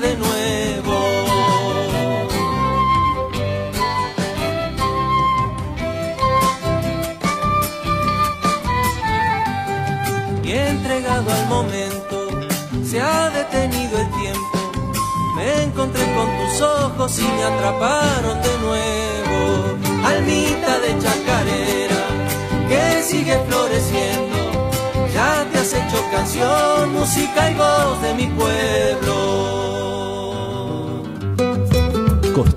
de nuevo. y entregado al momento, se ha detenido el tiempo. Me encontré con tus ojos y me atraparon de nuevo. Almita de chacarera que sigue floreciendo. Ya te has hecho canción, música y voz de mi pueblo.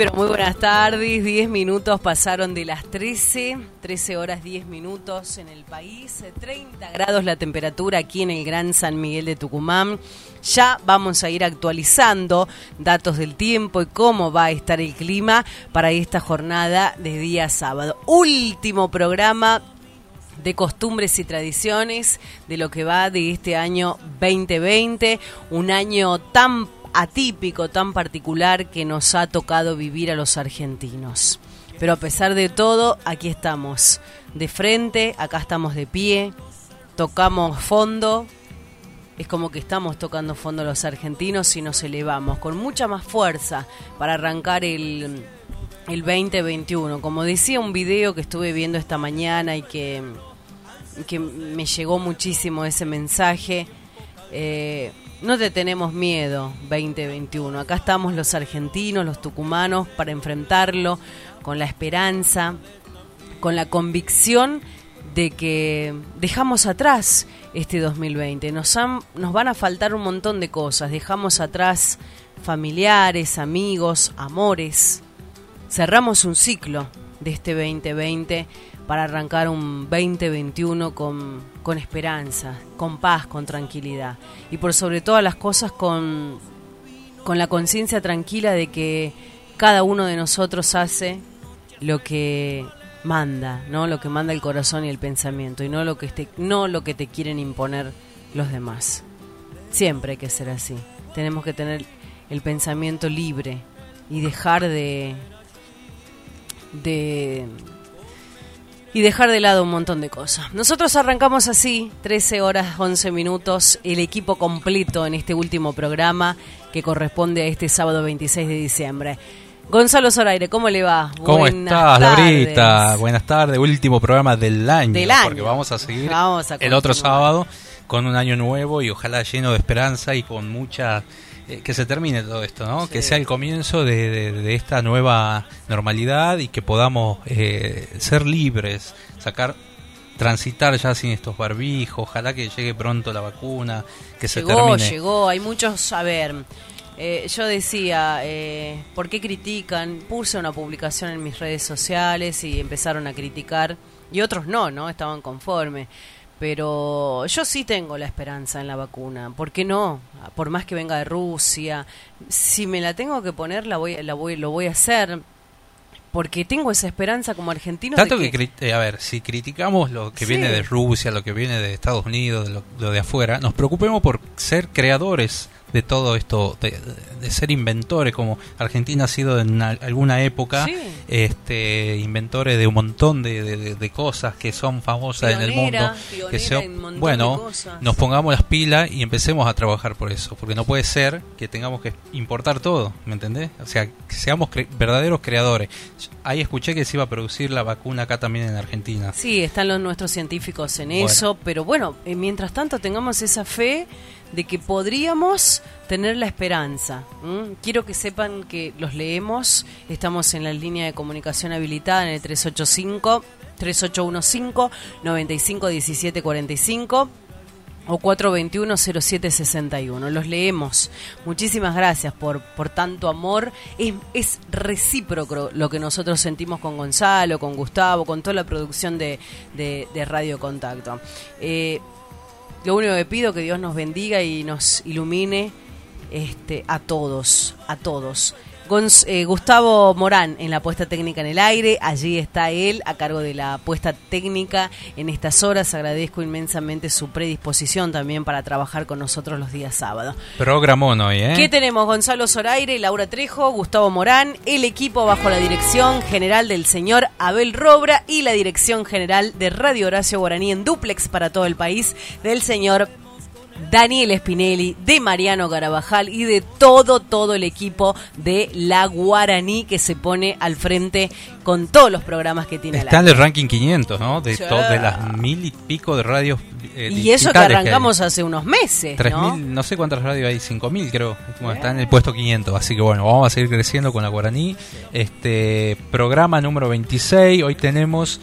Pero muy buenas tardes. 10 minutos pasaron de las 13, 13 horas 10 minutos en el país, 30 grados la temperatura aquí en el Gran San Miguel de Tucumán. Ya vamos a ir actualizando datos del tiempo y cómo va a estar el clima para esta jornada de día sábado. Último programa de costumbres y tradiciones de lo que va de este año 2020, un año tan atípico, tan particular que nos ha tocado vivir a los argentinos. Pero a pesar de todo, aquí estamos, de frente, acá estamos de pie, tocamos fondo, es como que estamos tocando fondo los argentinos y nos elevamos con mucha más fuerza para arrancar el, el 2021. Como decía un video que estuve viendo esta mañana y que, que me llegó muchísimo ese mensaje, eh, no te tenemos miedo 2021. Acá estamos los argentinos, los tucumanos, para enfrentarlo con la esperanza, con la convicción de que dejamos atrás este 2020. Nos, han, nos van a faltar un montón de cosas. Dejamos atrás familiares, amigos, amores. Cerramos un ciclo de este 2020 para arrancar un 2021 con, con esperanza, con paz, con tranquilidad. Y por sobre todas las cosas con, con la conciencia tranquila de que cada uno de nosotros hace lo que manda, ¿no? Lo que manda el corazón y el pensamiento y no lo que este, no lo que te quieren imponer los demás. Siempre hay que ser así. Tenemos que tener el pensamiento libre y dejar de de y dejar de lado un montón de cosas. Nosotros arrancamos así, 13 horas 11 minutos, el equipo completo en este último programa que corresponde a este sábado 26 de diciembre. Gonzalo Zoraire, ¿cómo le va? ¿Cómo Buenas estás, tardes. Laurita? Buenas tardes, último programa del año. Del año. Porque vamos a seguir Vamos a el otro sábado con un año nuevo y ojalá lleno de esperanza y con mucha... eh, que se termine todo esto, ¿no? Sí. Que sea el comienzo de, de- de esta nueva normalidad y que podamos eh, ser libres, sacar transitar ya sin estos barbijos, ojalá que llegue pronto la vacuna, que se Llegó, termine. llegó, hay muchos, a ver, eh, yo decía, eh, ¿por qué critican? Puse una publicación en mis redes sociales y empezaron a criticar, y otros no, ¿no? Estaban conformes. Pero yo sí tengo la esperanza en la vacuna. ¿Por qué no? Por más que venga de Rusia, si me la tengo que poner, la voy, la voy, lo voy a hacer. Porque tengo esa esperanza como argentino. de Tanto que, cri- eh, a ver, si criticamos lo que Sí. viene de Rusia, lo que viene de Estados Unidos, lo, lo de afuera, nos preocupemos por ser creadores de todo esto, de, de ser inventores, como Argentina ha sido en al- alguna época, Sí. este, inventores de un montón de, de- cosas que son famosas en el mundo. que se- en un montón de bueno, nos pongamos las pilas y empecemos a trabajar por eso, porque no puede ser que tengamos que importar todo, ¿me entendés? O sea, que seamos cre- verdaderos creadores. Ahí escuché que se iba a producir la vacuna acá también en Argentina. Sí, están los nuestros científicos en Bueno. eso, pero bueno, eh, mientras tanto tengamos esa fe de que podríamos tener la esperanza. Quiero que sepan que los leemos, estamos en la línea de comunicación habilitada en el 385 3815 951745 o 421-0761. Los leemos. Muchísimas gracias por, por tanto amor. Es, es, recíproco lo que nosotros sentimos con Gonzalo, con Gustavo, con toda la producción de, de, de Radio Contacto. Eh, lo único que pido que Dios nos bendiga y nos ilumine este, a todos, a todos. Eh, Gustavo Morán en la puesta técnica en el aire, allí está él a cargo de la puesta técnica en estas horas. Agradezco inmensamente su predisposición también para trabajar con nosotros los días sábados. Programón hoy, ¿eh? ¿Qué tenemos? Gonzalo Zoraire, Laura Trejo, Gustavo Morán, el equipo bajo la dirección general del señor Abel Robra y la dirección general de Radio Horacio Guaraní en duplex para todo el país del señor Daniel Spinelli, de Mariano Garabajal y de todo, todo el equipo de La Guaraní que se pone al frente con todos los programas que tiene. Está en el ranking 500, ¿no? De, de las mil y pico de radios. Eh, y eso que arrancamos hace unos meses. ¿no? no sé cuántas radios hay, 5000 creo. está en el puesto 500. Así que bueno, vamos a seguir creciendo con La Guaraní. Este programa número 26. Hoy tenemos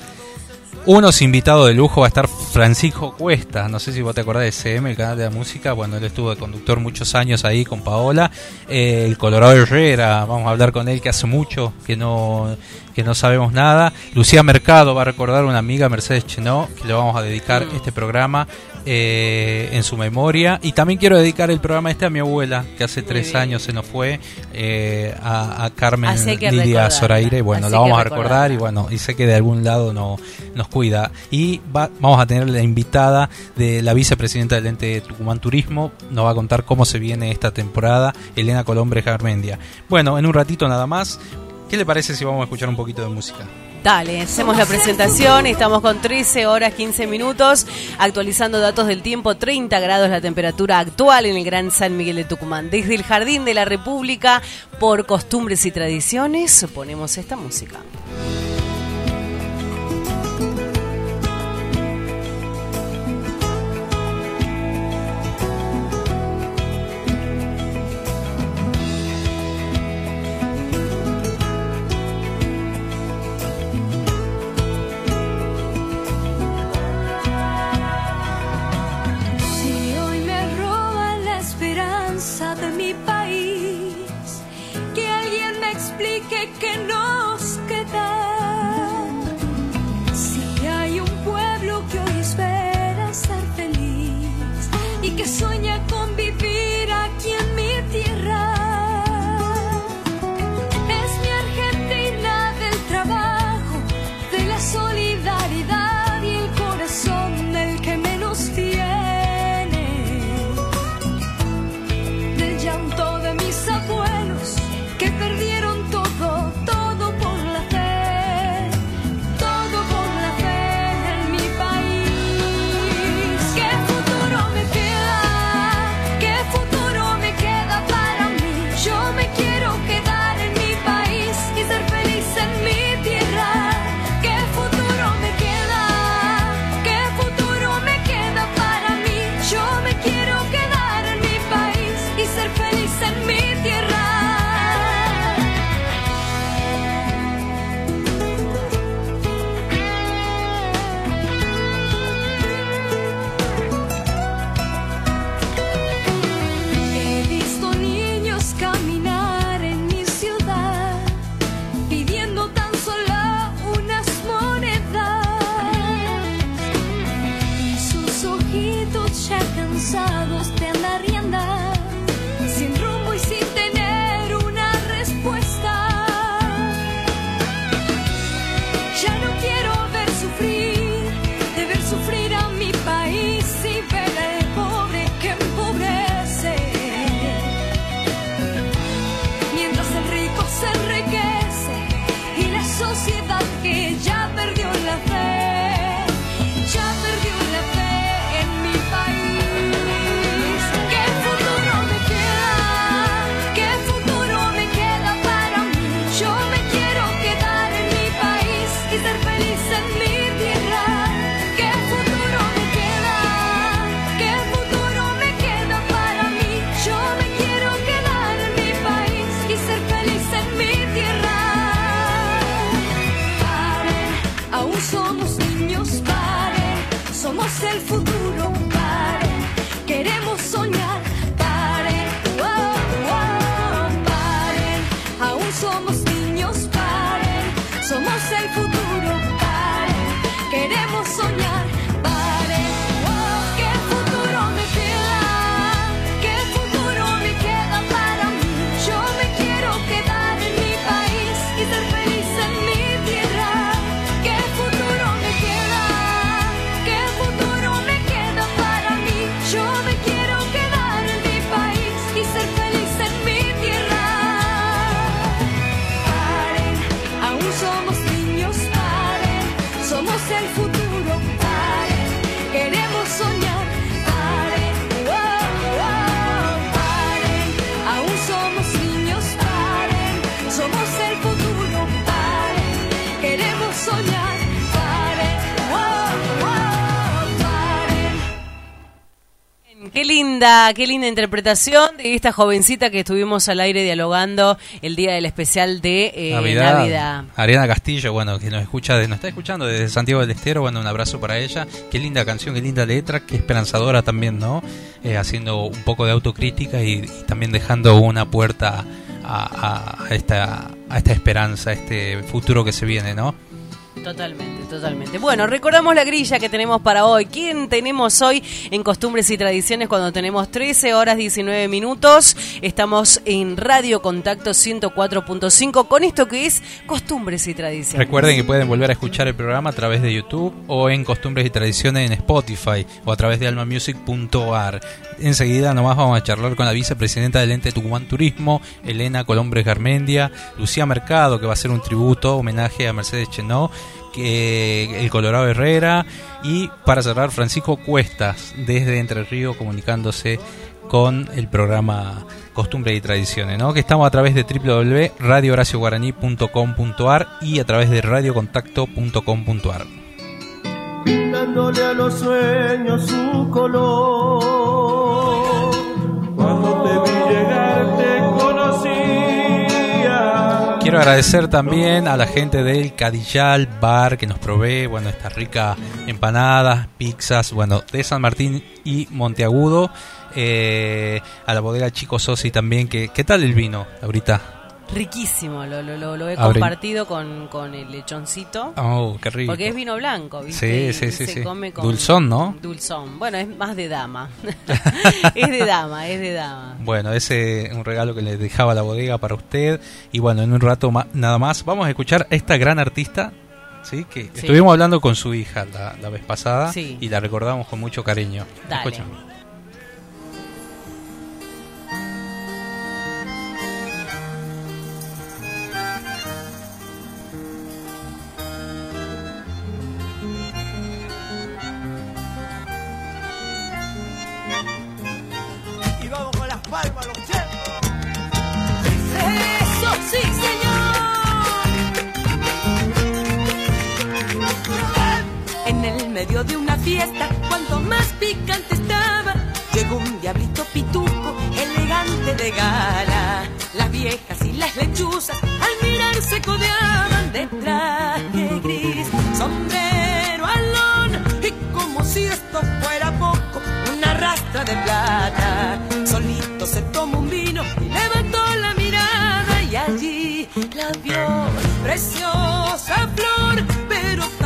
unos invitados de lujo va a estar Francisco Cuesta, no sé si vos te acordás de CM, el canal de la música, bueno, él estuvo de conductor muchos años ahí con Paola, eh, el Colorado Herrera, vamos a hablar con él que hace mucho que no que no sabemos nada. Lucía Mercado va a recordar una amiga, Mercedes Chenó, que le vamos a dedicar mm. este programa eh, en su memoria. Y también quiero dedicar el programa este a mi abuela, que hace tres años se nos fue, eh, a, Carmen Lidia Zoraire. Y bueno, la vamos a recordar y bueno, y sé que de algún lado no, nos cuida. Y vamos a tener la invitada de la vicepresidenta del ente Tucumán Turismo, nos va a contar cómo se viene esta temporada, Elena Colombre Garmendia. Bueno, en un ratito nada más, ¿Qué le parece si vamos a escuchar un poquito de música? Dale, hacemos la presentación, estamos con 13 horas 15 minutos, actualizando datos del tiempo, 30 grados la temperatura actual en el Gran San Miguel de Tucumán. Desde el Jardín de la República, por costumbres y tradiciones, ponemos esta música. Linda, qué linda interpretación de esta jovencita que estuvimos al aire dialogando el día del especial de eh, Navidad. Ariana Castillo, bueno, que nos escucha, nos está escuchando desde Santiago del Estero, bueno, un abrazo para ella. Qué linda canción, qué linda letra, qué esperanzadora también, ¿no? Eh, haciendo un poco de autocrítica y, y también dejando una puerta a, a- a esta, a esta esperanza, a este futuro que se viene, ¿no? Totalmente, totalmente. Bueno, recordamos la grilla que tenemos para hoy. ¿Quién tenemos hoy en Costumbres y Tradiciones cuando tenemos 13 horas 19 minutos? Estamos en Radio Contacto 104.5 con esto que es Costumbres y Tradiciones. Recuerden que pueden volver a escuchar el programa a través de YouTube o en Costumbres y Tradiciones en Spotify o a través de almamusic.ar. Enseguida nomás vamos a charlar con la vicepresidenta del ente Tucumán Turismo, Elena Colombres Garmendia, Lucía Mercado, que va a hacer un tributo, homenaje a Mercedes Chenó, el Colorado Herrera y para cerrar Francisco Cuestas desde Entre Ríos comunicándose con el programa Costumbres y Tradiciones, ¿no? que estamos a través de www.radiohoracioguaraní.com.ar y a través de radiocontacto.com.ar. a los sueños su color. Cuando te vi llegar te conocía. Quiero agradecer también a la gente del Cadillal Bar que nos provee, bueno, esta rica empanadas, pizzas, bueno, de San Martín y Monteagudo. Eh, a la bodega Chico Sosi también, que ¿qué tal el vino ahorita? Riquísimo, lo, lo, lo, he Abre- compartido con, con el lechoncito. Oh, qué rico. Porque es vino blanco, ¿viste? Sí, sí, Y sí, se sí. come con- Dulzón, ¿no? Dulzón. Bueno, es más de dama. es de dama, es de dama. Bueno, ese es un regalo que le dejaba la bodega para usted. Y bueno, en un rato ma- nada más vamos a escuchar a esta gran artista. ¿sí? que estuvimos hablando con su hija la, la vez pasada Sí. y la recordamos con mucho cariño. Dale. Escuchamos. En el medio de una fiesta, cuanto más picante estaba, llegó un diablito pituco, elegante de gala. Las viejas y las lechuzas al mirar se codeaban de traje gris, sombrero alón y como si esto fuera poco, una rastra de plata. Solito se tomó un vino y levantó la mirada y allí la vio preciosa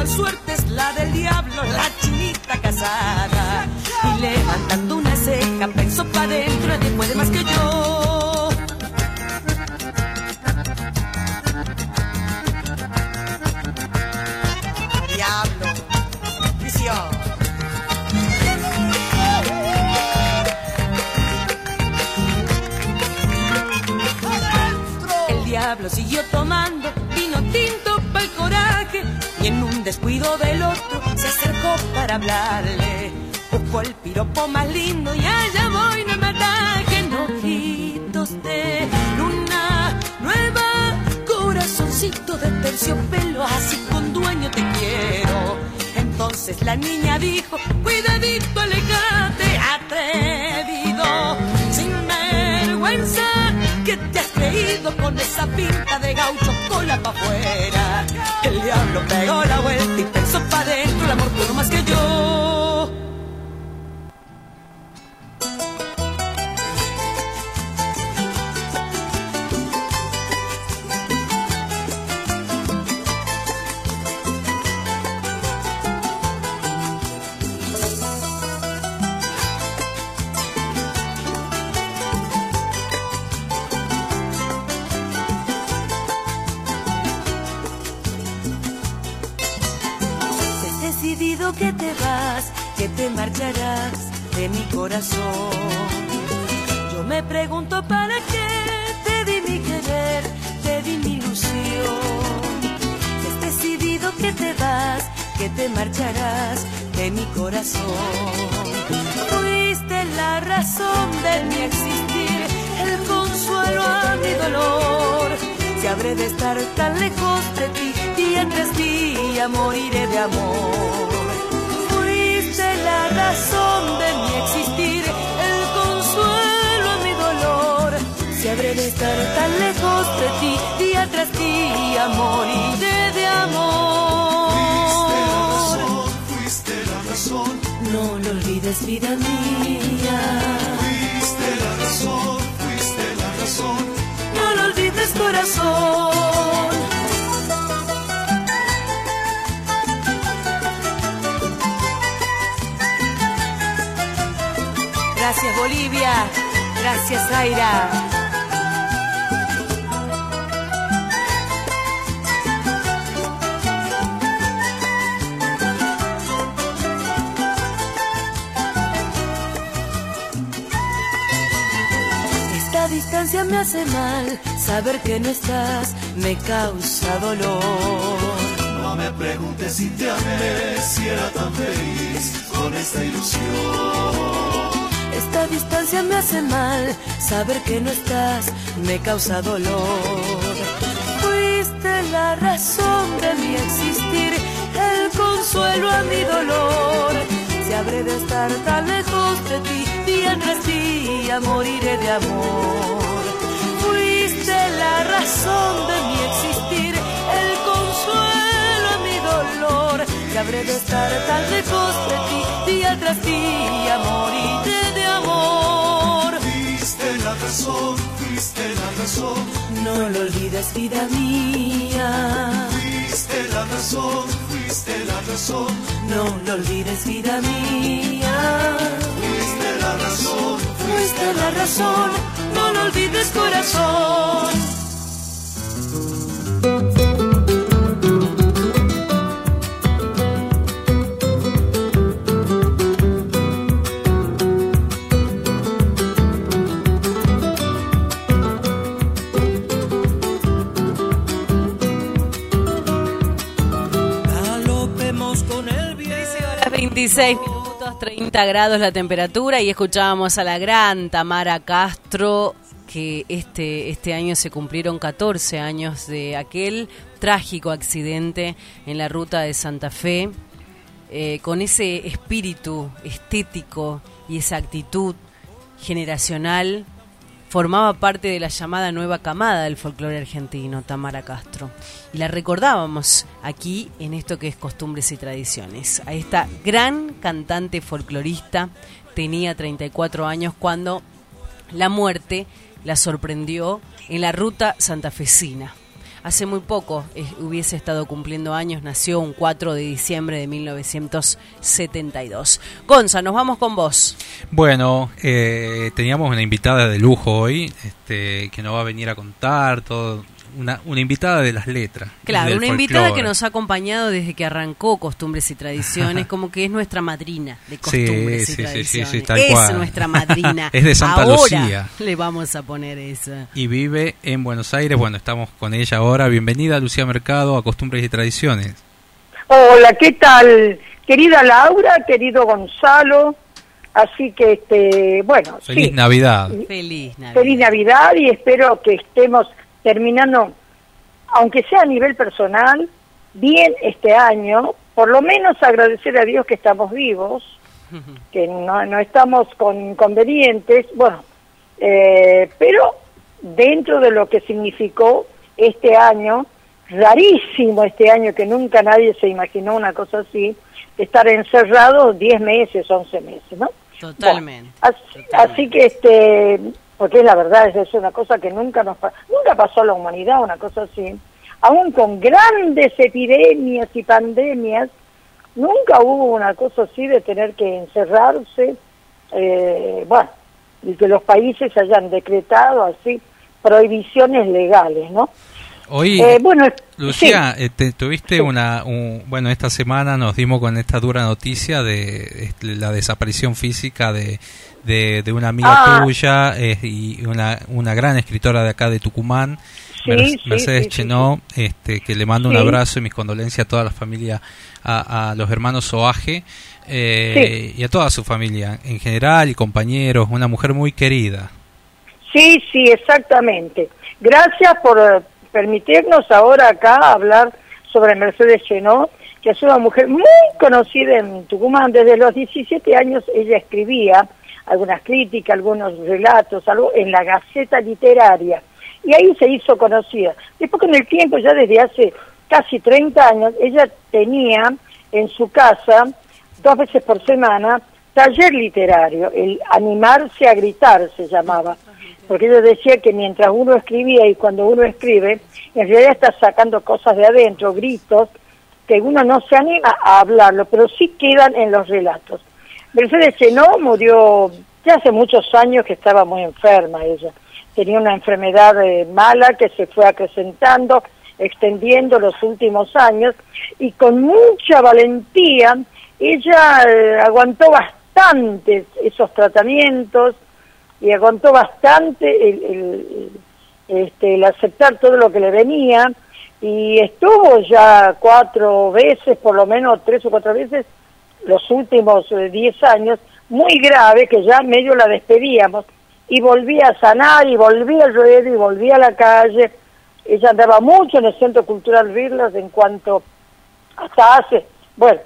tal suerte es la del diablo, la chinita casada. Y levantando una ceja pensó para adentro, nadie puede más que yo. Diablo. Visión. El diablo siguió tomando vino tinto para el coraje y en un descuido del otro se acercó para hablarle. Buscó el piropo más lindo y allá voy, no me ataquen ojitos de luna nueva, corazoncito de terciopelo, así con dueño te quiero. Entonces la niña dijo, cuidadito, alejate, atrevido, sin vergüenza, que te has creído con esa pinta de gaucho cola pa' afuera. Diablo pegó la vuelta y pensó pa' dentro, el amor pudo más que yo. Corazón. Yo me pregunto para qué te di mi querer, te di mi ilusión. Has decidido que te vas, que te marcharás de mi corazón. Fuiste la razón de mi existir, el consuelo a mi dolor. Si habré de estar tan lejos de ti, día tras día moriré de amor. Fuiste la razón De estar tan lejos de ti, día tras día moriré de amor. Fuiste la razón, No lo olvides, vida mía. fuiste la razón, fuiste la razón. No lo olvides, corazón. Gracias, Bolivia. Gracias, Zaira. Esta distancia me hace mal, saber que no estás me causa dolor. No me preguntes si te amé, si era tan feliz con esta ilusión. Esta distancia me hace mal, saber que no estás me causa dolor. Fuiste la razón de mi existir, el consuelo a mi dolor. Si habré de estar tan lejos de ti, día tras día moriré de amor. La razón de mi existir, el consuelo a mi dolor. Si habré de estar tan lejos de ti, día tras día moriré de amor. Fuiste la razón, fuiste la razón, No lo olvides, vida mía. fuiste la razón, fuiste la razón, No lo olvides, vida mía. fuiste la razón. Fuiste la razón, no lo olvides, corazón. 16 minutos, 30 grados la temperatura y escuchábamos a la gran Tamara Castro que este, este año se cumplieron 14 años de aquel trágico accidente en la ruta de Santa Fe, eh, con ese espíritu estético y esa actitud generacional formaba parte de la llamada nueva camada del folclore argentino, Tamara Castro. Y la recordábamos aquí en esto que es costumbres y tradiciones. A esta gran cantante folclorista tenía 34 años cuando la muerte la sorprendió en la ruta santafesina. Hace muy poco eh, hubiese estado cumpliendo años, nació un 4 de diciembre de 1972. Gonza, nos vamos con vos. Bueno, eh, teníamos una invitada de lujo hoy, este, que nos va a venir a contar todo, una, una invitada de las letras. Claro, una invitada folclore. que nos ha acompañado desde que arrancó Costumbres y Tradiciones, como que es nuestra madrina de Costumbres Sí, y sí, sí, sí, Tradiciones. sí, tal es cual. nuestra madrina. Es de Santa Ahora Lucía. Le vamos a poner esa. Y vive en Buenos Aires. Bueno, estamos con ella ahora. Bienvenida, Lucía Mercado, a Costumbres y Tradiciones. Hola, ¿qué tal? Querida Laura, querido Gonzalo. Así que, este, bueno, Feliz sí, Navidad. Feliz Navidad. feliz Navidad y espero que estemos terminando, aunque sea a nivel personal, bien este año. Por lo menos agradecer a Dios que estamos vivos, que no, no estamos con inconvenientes, bueno, eh, pero dentro de lo que significó este año, rarísimo este año que nunca nadie se imaginó una cosa así, estar encerrado 10 meses, 11 meses, ¿no? Totalmente. Bueno, así, así que, este, porque es la verdad, es, una cosa que nunca nos nunca pasó a la humanidad, una cosa así. Aún con grandes epidemias y pandemias, nunca hubo una cosa así de tener que encerrarse, eh, bueno, y que los países hayan decretado así prohibiciones legales, ¿no? Hoy, Eh, bueno, Lucía, eh, te- tuviste una, un- bueno, esta semana nos dimos con esta dura noticia de este, la desaparición física de, de, de una amiga Ah. tuya eh, y una, una gran escritora de acá de Tucumán, Sí, Mer- sí, Mercedes sí, sí, Chenó, este, que le mando un abrazo y mis condolencias a toda la familia, a, a los hermanos Soaje eh, y a toda su familia en general y compañeros, una mujer muy querida. Sí, sí, exactamente. Gracias por eh, permitirnos ahora acá hablar sobre Mercedes Chenó, que es una mujer muy conocida en Tucumán. Desde los 17 años ella escribía algunas críticas, algunos relatos, algo en la Gaceta Literaria. Y ahí se hizo conocida. Después con el tiempo, ya desde hace casi 30 años, ella tenía en su casa, dos veces por semana, taller literario, el animarse a gritar se llamaba porque ella decía que mientras uno escribía y cuando uno escribe, en realidad está sacando cosas de adentro, gritos, que uno no se anima a hablarlo, pero sí quedan en los relatos. Mercedes Chenó murió ya hace muchos años que estaba muy enferma ella. Tenía una enfermedad eh, mala que se fue acrecentando, extendiendo los últimos años, y con mucha valentía ella eh, aguantó bastante esos tratamientos, y aguantó bastante el, este, el aceptar todo lo que le venía y estuvo ya cuatro veces, por lo menos tres o cuatro veces, los últimos eh, diez años, muy grave, que ya medio la despedíamos, y volvía a sanar, y volvía al ruedo, y volvía a la calle. Ella andaba mucho en el Centro Cultural Virlas en cuanto, hasta hace, bueno,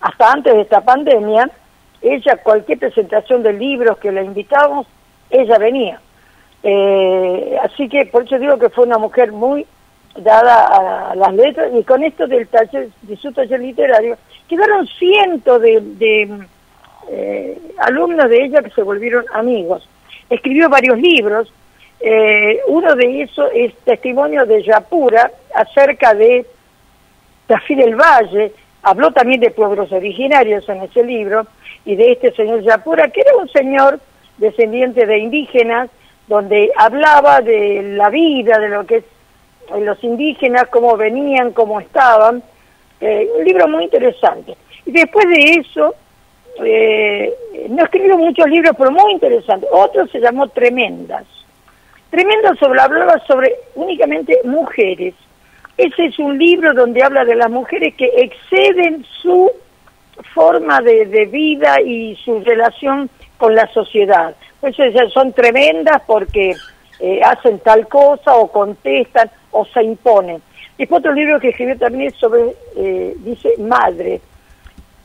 hasta antes de esta pandemia, ella cualquier presentación de libros que la invitábamos, ella venía. Eh, así que por eso digo que fue una mujer muy dada a las letras y con esto del taller, de su taller literario, quedaron cientos de, de, eh, alumnos de ella que se volvieron amigos. Escribió varios libros, eh, uno de esos es testimonio de Yapura acerca de Tafí del Valle, habló también de pueblos originarios en ese libro, y de este señor Yapura, que era un señor descendiente de indígenas, donde hablaba de la vida, de lo que es los indígenas, cómo venían, cómo estaban, eh, un libro muy interesante. Y después de eso, eh, no escribió muchos libros, pero muy interesantes. Otro se llamó Tremendas. Tremendas sobre, hablaba sobre únicamente mujeres. Ese es un libro donde habla de las mujeres que exceden su forma de, vida y su relación con la sociedad. Ellas son tremendas porque eh, hacen tal cosa o contestan o se imponen. Después otro libro que escribió también sobre, eh, dice, madre,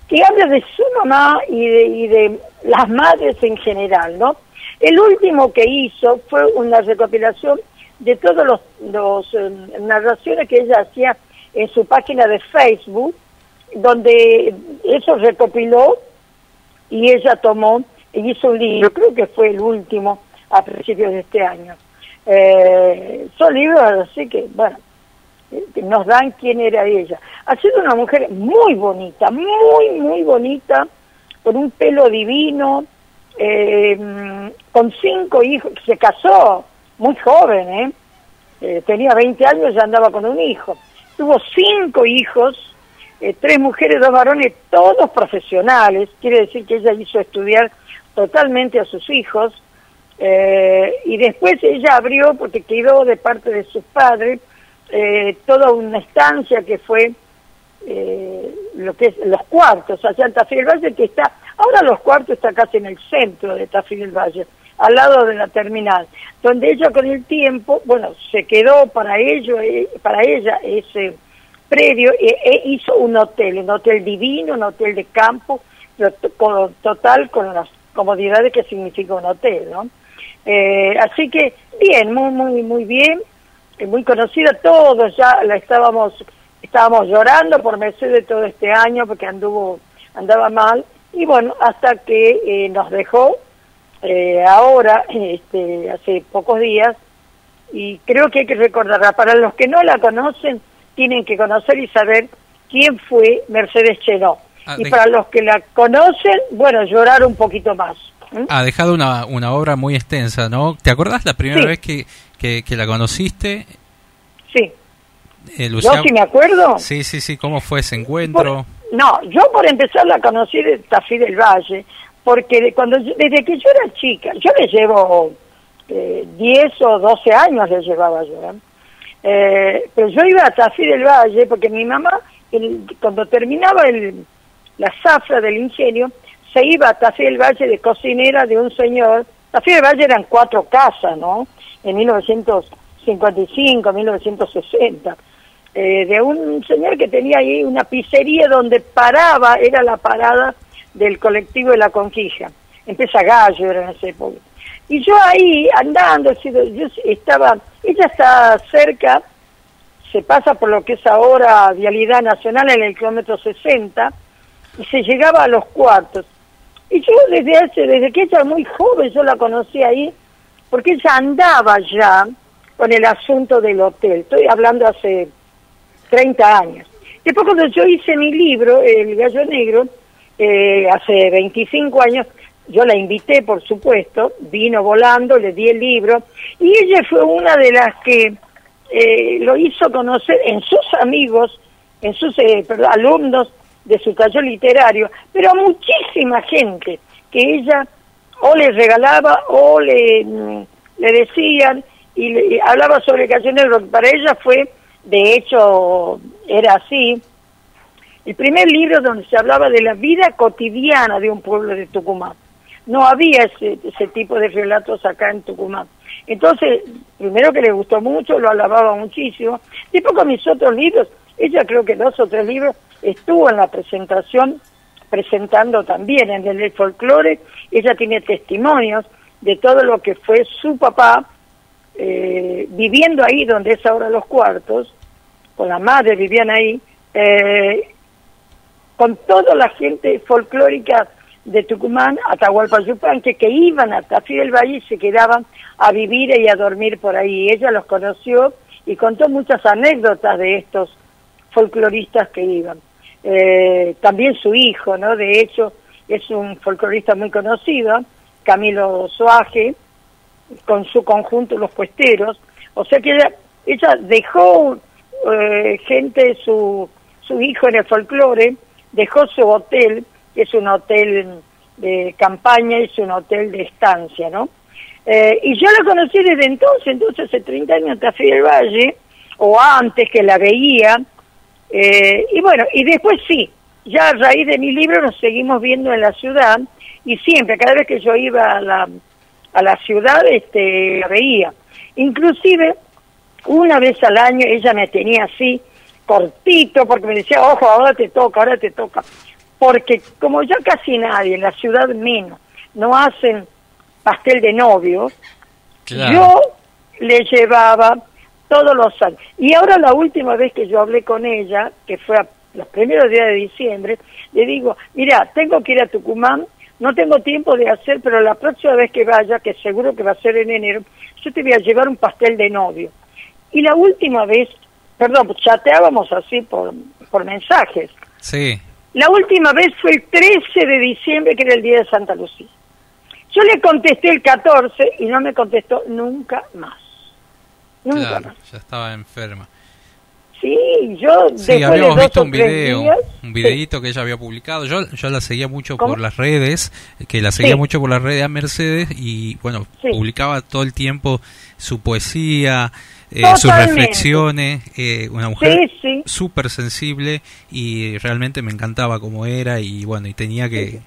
que habla de su mamá y de, y de las madres en general, ¿no? El último que hizo fue una recopilación de todas los, los eh, narraciones que ella hacía en su página de Facebook, donde eso recopiló y ella tomó y hizo un libro, creo que fue el último a principios de este año. Eh, son libros así que, bueno, eh, nos dan quién era ella. Ha sido una mujer muy bonita, muy, muy bonita, con un pelo divino, eh, con cinco hijos, se casó muy joven, ¿eh? Eh, tenía 20 años ya andaba con un hijo. Tuvo cinco hijos, eh, tres mujeres, dos varones, todos profesionales. Quiere decir que ella hizo estudiar totalmente a sus hijos. Eh, y después ella abrió, porque quedó de parte de sus padres, eh, toda una estancia que fue eh, lo que es los cuartos allá en Tafí del Valle, que está, ahora los cuartos está casi en el centro de Tafí del Valle, al lado de la terminal, donde ella con el tiempo, bueno, se quedó para ello, eh, para ella ese predio e, e hizo un hotel, un hotel divino, un hotel de campo, con- total con las comodidades que significa un hotel, ¿no? Eh, así que bien, muy, muy, muy bien, eh, muy conocida, todos ya la estábamos, estábamos llorando por Mercedes todo este año porque anduvo, andaba mal, y bueno, hasta que eh, nos dejó eh, ahora, este, hace pocos días, y creo que hay que recordarla. Para los que no la conocen, tienen que conocer y saber quién fue Mercedes Chenó. Ah, y de- para los que la conocen, bueno, llorar un poquito más. Ha dejado una, una obra muy extensa, ¿no? ¿Te acordás la primera Sí. vez que, que, que la conociste? Sí. Eh, yo sí me acuerdo. Sí, sí, sí, ¿cómo fue ese encuentro? no, yo por empezar la conocí de Tafí del Valle, porque cuando desde que yo era chica, yo le llevo eh, 10 o 12 años le llevaba yo, ¿eh? Eh, pero yo iba a Tafí del Valle porque mi mamá, cuando terminaba el, la zafra del ingenio, se iba a Tafí del Valle de cocinera de un señor. Tafí del Valle eran cuatro casas, ¿no? En 1955, 1960. Eh, de un señor que tenía ahí una pizzería donde paraba, era la parada del colectivo de la Conquija. Empieza Gallo, era en ese época. Y yo ahí andando, yo estaba, ella está cerca, se pasa por lo que es ahora Vialidad Nacional en el kilómetro 60, y se llegaba a los cuartos. Y yo desde hace, desde que ella muy joven, yo la conocí ahí, porque ella andaba ya con el asunto del hotel. Estoy hablando hace 30 años. Después cuando yo hice mi libro, El Gallo Negro, eh, hace 25 años, yo la invité, por supuesto, vino volando, le di el libro, y ella fue una de las que eh, lo hizo conocer en sus amigos, en sus eh, alumnos de su taller literario, pero a muchísima gente que ella o le regalaba o le, mm, le decían y le, hablaba sobre Negro, que para ella fue, de hecho, era así, el primer libro donde se hablaba de la vida cotidiana de un pueblo de Tucumán no había ese, ese tipo de relatos acá en Tucumán. Entonces, primero que le gustó mucho, lo alababa muchísimo. Después con mis otros libros, ella creo que dos o tres libros estuvo en la presentación, presentando también en el folclore. Ella tiene testimonios de todo lo que fue su papá, eh, viviendo ahí donde es ahora los cuartos, con la madre vivían ahí, eh, con toda la gente folclórica de Tucumán, Atahualpa Yupanque, que iban a Tafí del Valle y se quedaban a vivir y a dormir por ahí. Ella los conoció y contó muchas anécdotas de estos folcloristas que iban. Eh, también su hijo, ¿no? De hecho, es un folclorista muy conocido, Camilo Soaje, con su conjunto Los Puesteros. O sea que ella, ella dejó eh, gente, su, su hijo en el folclore, dejó su hotel, es un hotel de campaña, es un hotel de estancia, ¿no? Eh, y yo la conocí desde entonces, entonces hace 30 años Tafí del Valle, o antes que la veía, eh, y bueno, y después sí, ya a raíz de mi libro nos seguimos viendo en la ciudad, y siempre, cada vez que yo iba a la, a la ciudad, este, la veía. Inclusive, una vez al año ella me tenía así, cortito, porque me decía, ojo, ahora te toca, ahora te toca porque como ya casi nadie, en la ciudad menos, no hacen pastel de novio, yo le llevaba todos los años. Y ahora la última vez que yo hablé con ella, que fue a los primeros días de diciembre, le digo, mira, tengo que ir a Tucumán, no tengo tiempo de hacer, pero la próxima vez que vaya, que seguro que va a ser en enero, yo te voy a llevar un pastel de novio. Y la última vez, perdón, chateábamos así por, por mensajes. Sí. La última vez fue el 13 de diciembre, que era el día de Santa Lucía. Yo le contesté el 14 y no me contestó nunca más. Nunca más. Ya estaba enferma. Sí, yo sí, habíamos visto un video, un videito que ella había publicado. Yo, yo la seguía mucho por las redes, que la seguía mucho por las redes a Mercedes y bueno, publicaba todo el tiempo su poesía, eh, sus reflexiones, eh, una mujer súper sensible y realmente me encantaba como era y bueno, y tenía que...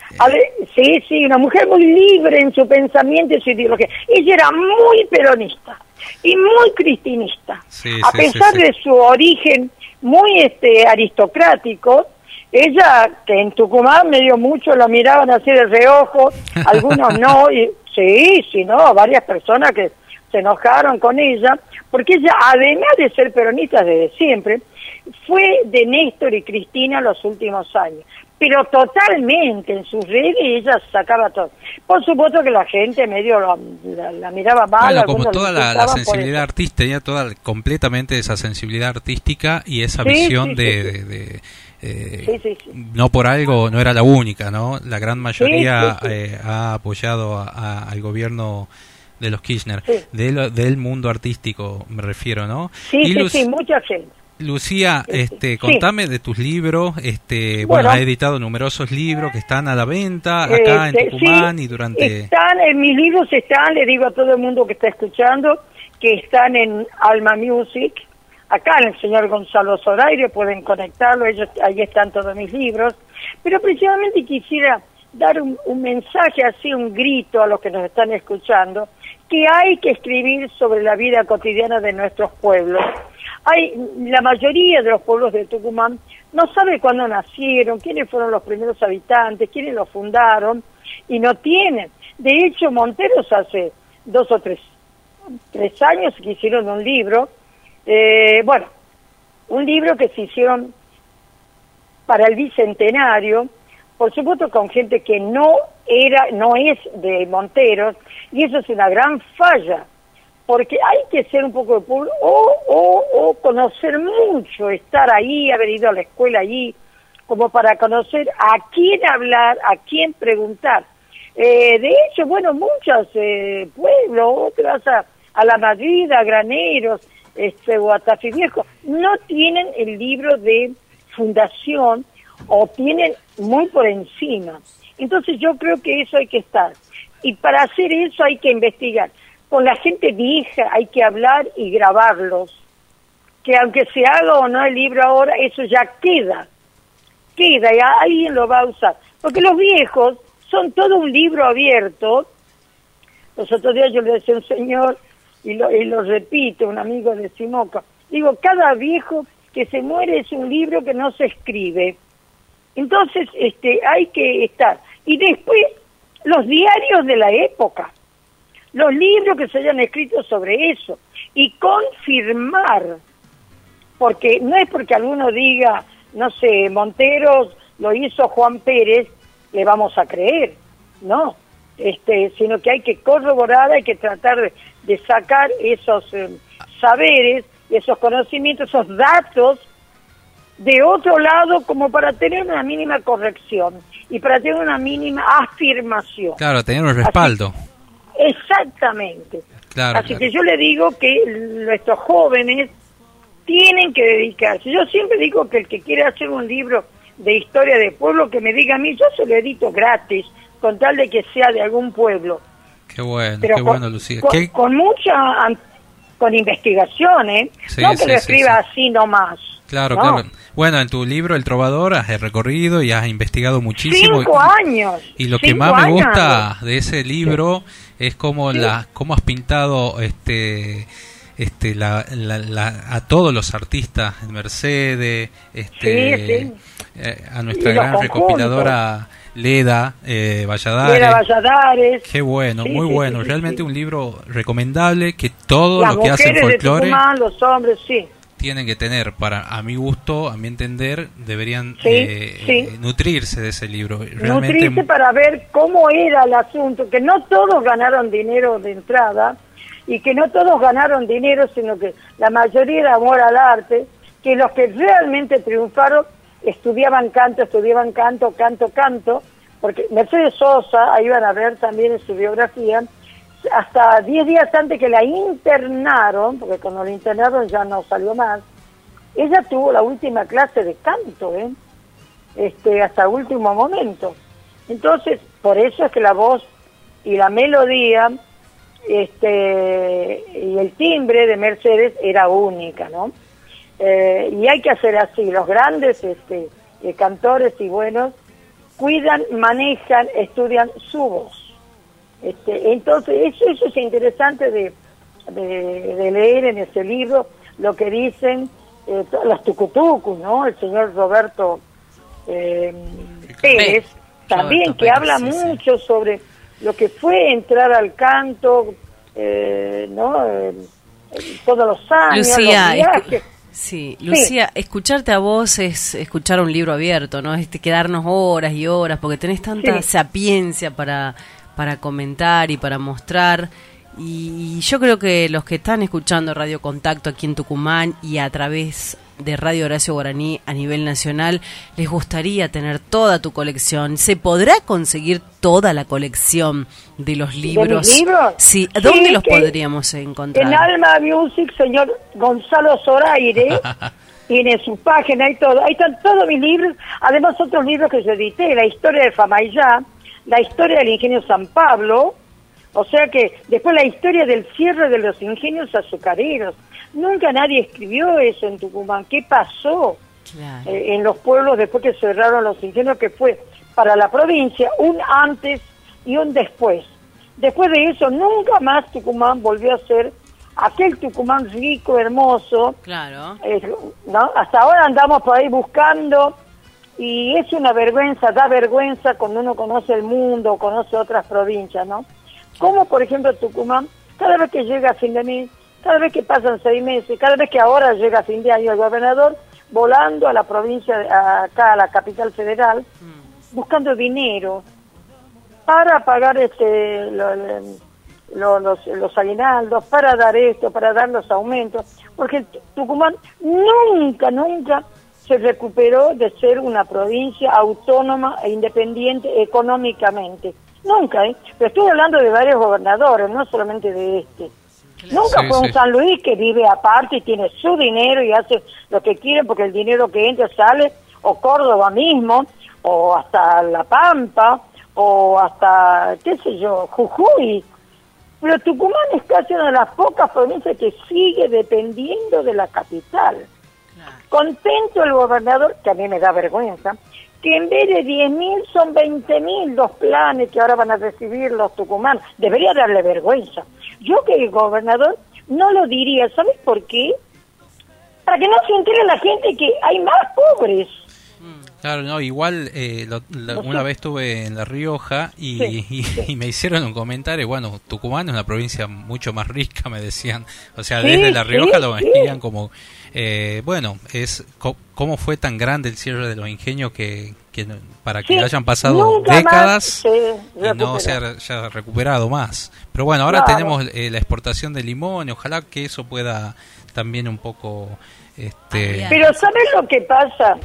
sí, sí, una mujer muy libre en su pensamiento y su ideología. Ella era muy peronista y muy cristinista. a pesar de su origen muy este aristocrático, ella, que en Tucumán me dio mucho, la miraban así de reojo, algunos no, y sí, sí, no, varias personas que se enojaron con ella, porque ella, además de ser peronista desde siempre, fue de Néstor y Cristina los últimos años, pero totalmente en sus redes ella sacaba todo. Por supuesto que la gente medio la, miraba mal. Como toda la, sensibilidad artística, tenía toda completamente esa sensibilidad artística y esa visión de, eh, no por algo no era la única, ¿no? La gran mayoría eh, ha apoyado al gobierno de los Kirchner, del mundo artístico me refiero, ¿no? Sí, sí, sí, mucha gente. Lucía, este, Sí. contame de tus libros. Este, bueno, Bueno. has editado numerosos libros que están a la venta acá Este, en Tucumán sí, y durante. Están, en mis libros están, le digo a todo el mundo que está escuchando, que están en Alma Music, acá en el señor Gonzalo Zoraire, pueden conectarlo, ellos, ahí están todos mis libros. Pero precisamente quisiera dar un, un mensaje, así un grito a los que nos están escuchando, que hay que escribir sobre la vida cotidiana de nuestros pueblos. Hay, la mayoría de los pueblos de Tucumán no sabe cuándo nacieron, quiénes fueron los primeros habitantes, quiénes los fundaron, y no tienen. De hecho, Monteros hace dos o tres, tres años que hicieron un libro, eh, bueno, un libro que se hicieron para el bicentenario, por supuesto con gente que no era, no es de Monteros, y eso es una gran falla, porque hay que ser un poco de pueblo, o, o, o conocer mucho, estar ahí, haber ido a la escuela allí, como para conocer a quién hablar, a quién preguntar. Eh, de hecho, bueno, muchos eh, pueblos, otras a, a La Madrid, a Graneros, este, o a Tafí Viejo, no tienen el libro de fundación o tienen muy por encima. Entonces yo creo que eso hay que estar. Y para hacer eso hay que investigar. Con la gente vieja hay que hablar y grabarlos. Que aunque se haga o no el libro ahora, eso ya queda. Queda y alguien lo va a usar. Porque los viejos son todo un libro abierto. Los otros días yo le decía a un señor, y lo, y lo repito, un amigo de Simoca, digo, cada viejo que se muere es un libro que no se escribe. Entonces, este, hay que estar. Y después, los diarios de la época, los libros que se hayan escrito sobre eso, y confirmar, porque no es porque alguno diga, no sé, Monteros lo hizo Juan Pérez, le vamos a creer, no, este, sino que hay que corroborar, hay que tratar de, sacar esos eh, saberes, esos conocimientos, esos datos de otro lado como para tener una mínima corrección y para tener una mínima afirmación. Claro, tener un respaldo. Exactamente. Claro, Así claro. que yo le digo que nuestros jóvenes tienen que dedicarse. Yo siempre digo que el que quiere hacer un libro de historia de pueblo, que me diga a mí, yo se lo edito gratis, con tal de que sea de algún pueblo. Qué bueno, Pero qué con, bueno, Lucía. con, Qué- con mucha, con investigación, ¿eh? Sí, no que sí, lo sí, escriba así nomás. Claro, No. claro. Bueno, en tu libro El Trovador has recorrido y has investigado muchísimo. Cinco años. Y lo que más me gusta de ese libro es como la cómo has pintado este este la, la- la- a todos los artistas Mercedes este Sí, sí. eh, a nuestra gran conjuntos. recopiladora Leda eh, Valladares Era Valladares. qué bueno Sí, muy bueno realmente un libro recomendable que todo Las lo que hace de folclore Tucumán, los hombres, sí. Tienen que tener para a mi gusto a mi entender deberían Sí, eh, sí. eh, nutrirse de ese libro realmente nutrirse para ver cómo era el asunto, que no todos ganaron dinero de entrada y que no todos ganaron dinero, sino que la mayoría era amor al arte, que los que realmente triunfaron estudiaban canto, estudiaban canto, canto, canto, porque Mercedes Sosa, ahí van a ver también en su biografía, hasta 10 días antes que la internaron, porque cuando la internaron ya no salió más, ella tuvo la última clase de canto, ¿eh? este, hasta último momento. Entonces, por eso es que la voz y la melodía este, y el timbre de Mercedes era única, ¿no? Eh, y hay que hacer así, los grandes este, eh, cantores y buenos cuidan, manejan, estudian su voz. Este, entonces, eso, eso es interesante de, de, de leer en ese libro, lo que dicen eh, los tucutucus, ¿no? El señor Roberto eh, Pérez, también, Roberto que Pérez, habla sí, sí. mucho sobre lo que fue entrar al canto, eh, ¿no? Todos los años, Lucía, los viajes. sí, Lucía, escucharte a vos es escuchar un libro abierto, ¿no? Es quedarnos horas y horas, porque tenés tanta sapiencia para, para comentar y para mostrar. Y, yo creo que los que están escuchando Radio Contacto aquí en Tucumán y a través de Radio Horacio Guaraní a nivel nacional, les gustaría tener toda tu colección. ¿Se podrá conseguir toda la colección de los libros? libros? Sí, ¿dónde Sí, los podríamos encontrar? En Alma Music, señor Gonzalo Zoraire, tiene su página y todo. Ahí están todos mis libros, además otros libros que yo edité, la historia de Famayá, la historia del ingenio San Pablo, o sea que después la historia del cierre de los ingenios azucareros. Nunca nadie escribió eso en Tucumán. ¿Qué pasó eh, en los pueblos después que cerraron los ingenios? Que fue para la provincia un antes y un después. Después de eso, nunca más Tucumán volvió a ser aquel Tucumán rico, hermoso. Claro. Eh, ¿no? Hasta ahora andamos por ahí buscando y es una vergüenza, da vergüenza cuando uno conoce el mundo, conoce otras provincias, ¿no? Como por ejemplo Tucumán, cada vez que llega a fin de mes, cada vez que pasan seis meses, cada vez que ahora llega a fin de año el gobernador, volando a la provincia, acá a la capital federal, buscando dinero para pagar este los, los aguinaldos, para dar esto, para dar los aumentos, porque Tucumán nunca, nunca se recuperó de ser una provincia autónoma e independiente económicamente. Nunca, ¿eh? Pero estoy hablando de varios gobernadores, no solamente de este. Nunca fue un San Luis que vive aparte y tiene su dinero y hace lo que quiere porque el dinero que entra sale, o Córdoba mismo, o hasta La Pampa, o hasta, qué sé yo, Jujuy. Pero Tucumán es casi una de las pocas provincias que sigue dependiendo de la capital. Contento el gobernador, que a mí me da vergüenza, que en vez de 10.000 son 20.000 los planes que ahora van a recibir los tucumanos. Debería darle vergüenza. Yo que el gobernador no lo diría, ¿sabes por qué? Para que no se entere la gente que hay más pobres. Claro, no, igual eh, una vez estuve en La Rioja y, me hicieron un comentario, bueno, Tucumán es una provincia mucho más rica, me decían, o sea, desde La Rioja lo vestían como, eh, bueno, es cómo fue tan grande el cierre de los ingenios que, para que hayan pasado décadas y no se haya, recuperado más. Pero bueno, ahora tenemos eh, la exportación de limón, ojalá que eso pueda también un poco... Este... Pero ¿sabes lo que pasa?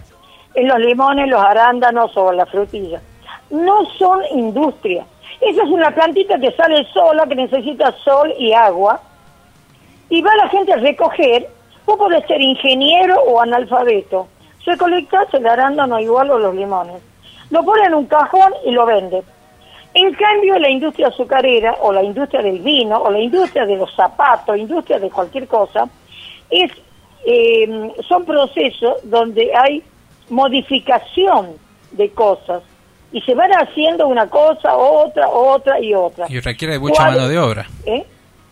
en los limones, los arándanos o la frutilla. No son industria. Esa es una plantita que sale sola, que necesita sol y agua, y va la gente a recoger. Vos podés ser ingeniero o analfabeto. Recolectás el arándano igual o los limones. Lo pone en un cajón y lo vende. En cambio, la industria azucarera o la industria del vino o la industria de los zapatos, industria de cualquier cosa, es, eh, son procesos donde hay modificación de cosas y se van haciendo una cosa, otra, otra y otra. Y requiere mucha mano de obra. ¿Eh?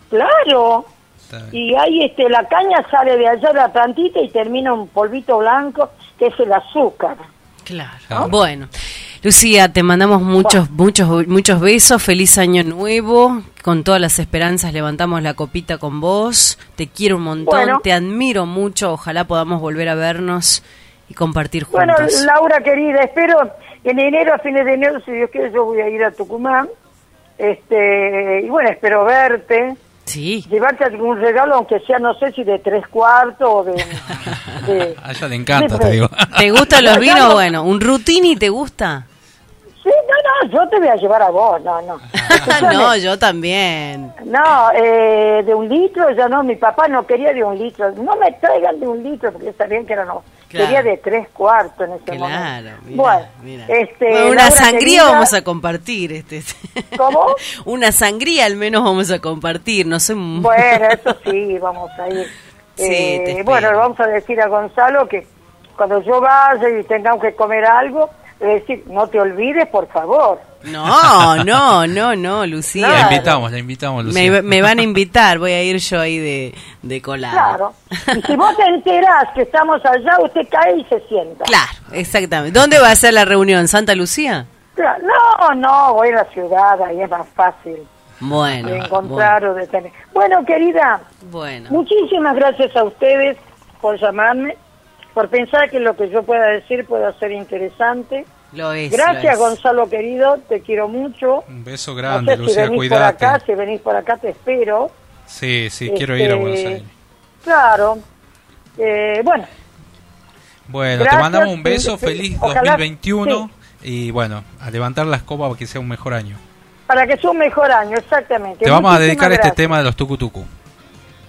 Claro. Y ahí este, la caña sale de allá de la plantita y termina un polvito blanco que es el azúcar. Claro. Bueno. Lucía, te mandamos muchos, muchos, muchos besos. Feliz año nuevo. Con todas las esperanzas levantamos la copita con vos. Te quiero un montón, te admiro mucho. Ojalá podamos volver a vernos y compartir juntos. Bueno, Laura querida, espero en enero, a fines de enero, si Dios quiere, yo voy a ir a Tucumán. Este, y bueno, espero verte. Sí. Llevarte algún regalo, aunque sea, no sé si de tres cuartos o de... a ella le encanta, te digo. ¿Te gustan los vinos? Bueno, ¿un rutini te gusta? Sí, no, no, yo te voy a llevar a vos, no, no. no, yo también. No, eh, de un litro, ya no, mi papá no quería de un litro. No me traigan de un litro, porque sabían que era no. Quería de tres cuartos en ese claro, momento. bueno, Este, una sangría vamos a compartir. Este, ¿Cómo? una sangría al menos vamos a compartir, no sé. Bueno, eso sí, vamos a ir. Sí, eh, bueno, vamos a decir a Gonzalo que cuando yo vaya y tengamos que comer algo, es decir, no te olvides, por favor. No, no, no, no, Lucía. La invitamos, la invitamos, Lucía. Me, van a invitar, voy a ir yo ahí de, de colado. Claro. Y si vos te enterás que estamos allá, usted cae y se sienta. Claro, exactamente. ¿Dónde va a ser la reunión? ¿Santa Lucía? No, no, voy a la ciudad, ahí es más fácil. Bueno. De encontrar o de tener. Bueno, querida. Bueno. Muchísimas gracias a ustedes por llamarme por pensar que lo que yo pueda decir pueda ser interesante. Lo es, Gracias, Gonzalo querido, te quiero mucho. Un beso grande, no sé, si venís por acá, si venís por acá te espero. Sí, sí, quiero ir a este, Buenos Aires. Claro. Eh, bueno. Bueno, te mandamos un beso, feliz 2021 y bueno, a levantar la escoba para que sea un mejor año. Para que sea un mejor año, exactamente. Te vamos a dedicar este tema de los tucutucu.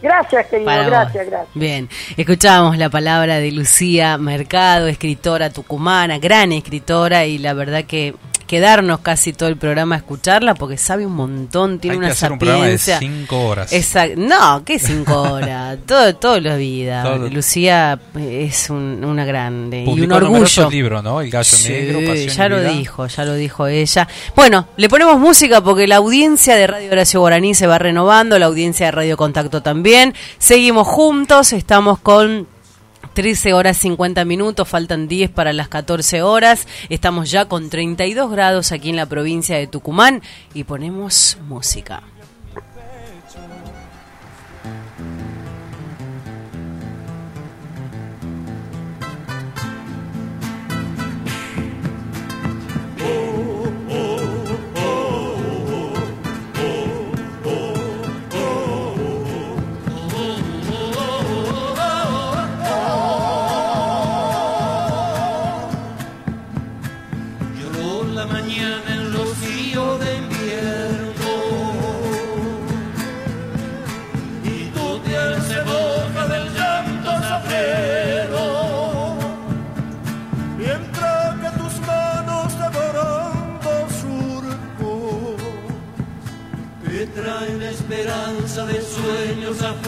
Gracias, querido, gracias, gracias. Bien, escuchábamos la palabra de Lucía Mercado, escritora tucumana, gran escritora, y la verdad que quedarnos casi todo el programa a escucharla porque sabe un montón, tiene Hay una que hacer un programa de sapiencia. cinco horas. Exacto. No, ¿qué cinco horas? todo, toda la vida. Todo. Lucía es un- una grande y Publicó un orgullo. libros, ¿no? El gallo Sí, negro, Pasión y ya lo dijo, ya lo dijo ella. Bueno, le ponemos música porque la audiencia de Radio Horacio Guaraní se va renovando, la audiencia de Radio Contacto también. Seguimos juntos, estamos con 13 horas 50 minutos, faltan 10 para las 14 horas. Estamos ya con 32 grados aquí en la provincia de Tucumán y ponemos música.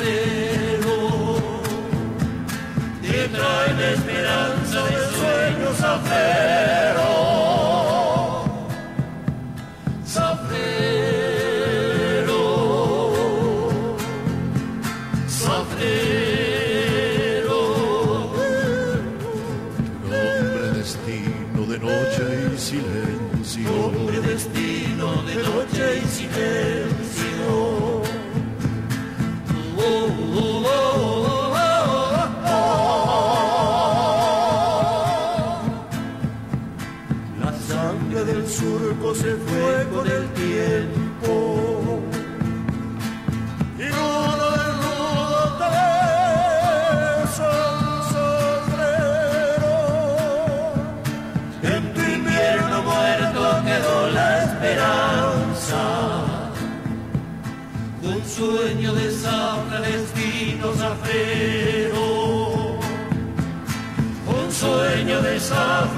Zafreros que traen esperanza de sueños zafreros sueño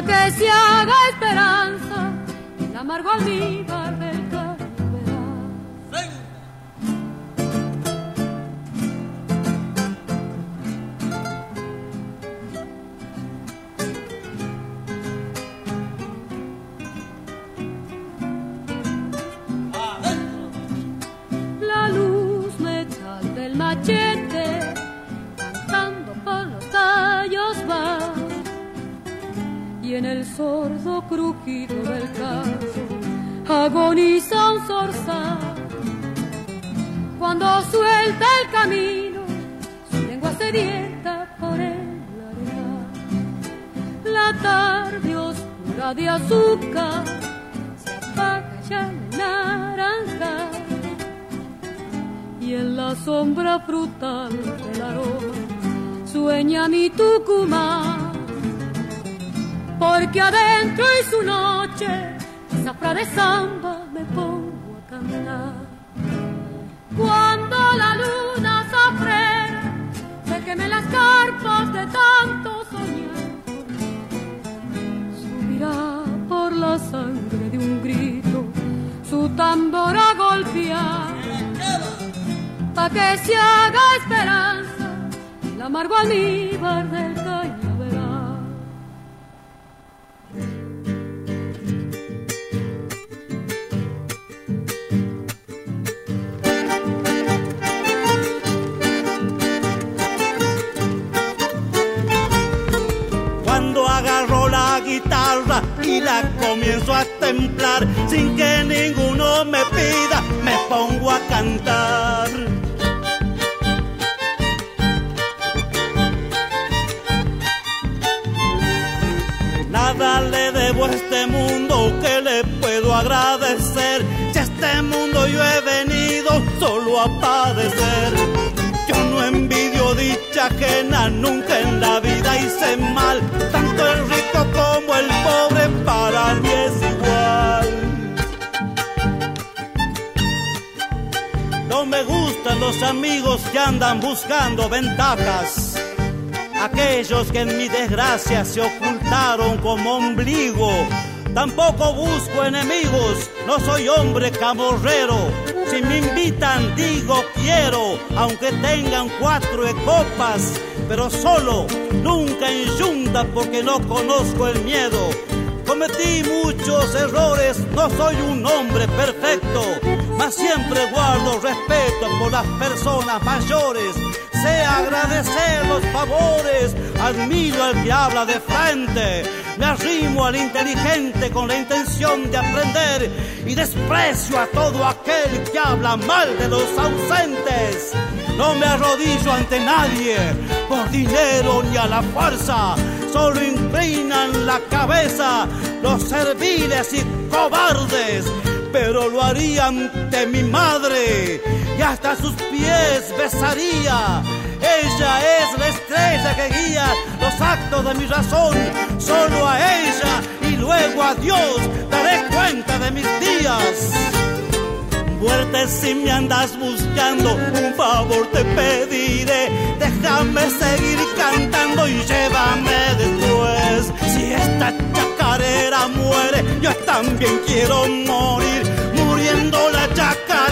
que se haga esperanza. El amargo almíbar del aroma sueña mi Tucumán porque adentro y su noche, zafra de samba me pongo a cantar. Cuando la luna zafrera se queme las carpas de tanto soñar, subirá por la sangre de un grito su tambor a golpear, pa' que se haga esperanza el amargo almíbar se ocultaron como ombligo. Tampoco busco enemigos, no soy hombre camorrero. Si me invitan, digo quiero, aunque tengan cuatro copas, pero solo, nunca en yunta porque no conozco el miedo. Cometí muchos errores, no soy un hombre perfecto, mas siempre guardo respeto por las personas mayores. Sé agradecer los favores, admiro al que habla de frente, me arrimo al inteligente con la intención de aprender y desprecio a todo aquel que habla mal de los ausentes. No me arrodillo ante nadie por dinero ni a la fuerza, solo inclinan la cabeza los serviles y cobardes, pero lo haría ante mi madre y hasta sus pies besaría. Ella es la estrella que guía los actos de mi razón, solo a ella y luego a Dios daré cuenta de mis días. Fuerte si me andas buscando, un favor te pediré. Déjame seguir cantando y llévame después. Si esta chacarera muere, yo también quiero morir. Muriendo la chacarera,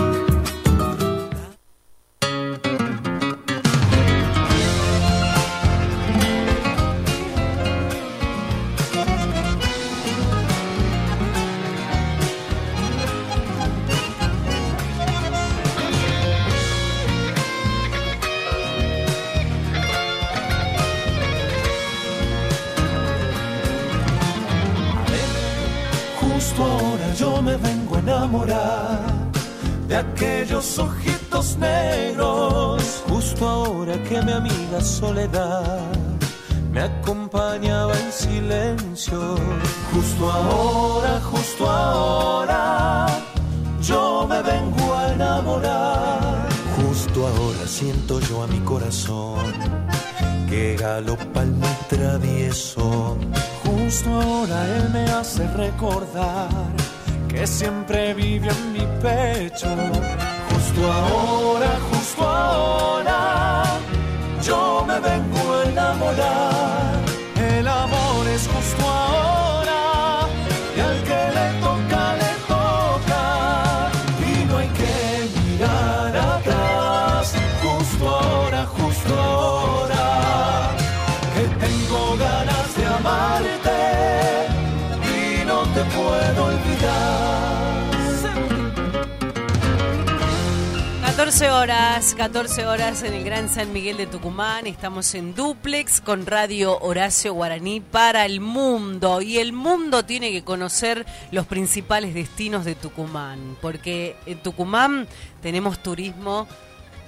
14 horas, 14 horas en el Gran San Miguel de Tucumán. Estamos en duplex con Radio Horacio Guaraní para el mundo. Y el mundo tiene que conocer los principales destinos de Tucumán. Porque en Tucumán tenemos turismo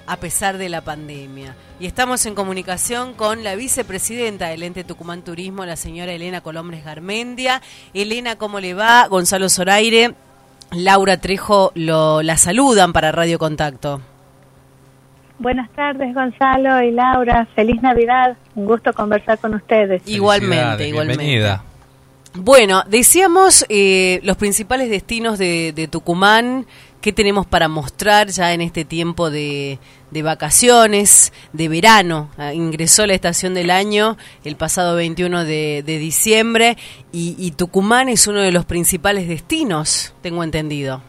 a pesar de la pandemia. Y estamos en comunicación con la vicepresidenta del ente Tucumán Turismo, la señora Elena Colombres Garmendia. Elena, ¿cómo le va? Gonzalo Zoraire. Laura Trejo lo, la saludan para Radio Contacto. Buenas tardes, Gonzalo y Laura. Feliz Navidad. Un gusto conversar con ustedes. Igualmente, igualmente. Bienvenida. Bueno, decíamos eh, los principales destinos de, de Tucumán. ¿Qué tenemos para mostrar ya en este tiempo de, de vacaciones, de verano? Ah, ingresó la estación del año el pasado 21 de, de diciembre y, y Tucumán es uno de los principales destinos, tengo entendido.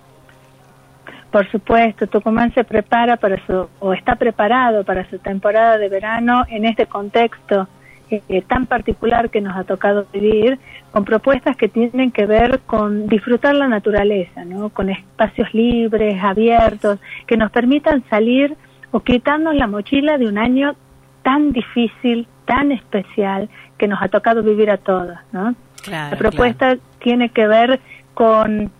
Por supuesto, Tucumán se prepara para su, o está preparado para su temporada de verano en este contexto eh, tan particular que nos ha tocado vivir, con propuestas que tienen que ver con disfrutar la naturaleza, ¿no? con espacios libres, abiertos, que nos permitan salir o quitarnos la mochila de un año tan difícil, tan especial, que nos ha tocado vivir a todos. ¿no? Claro, La propuesta tiene que ver con,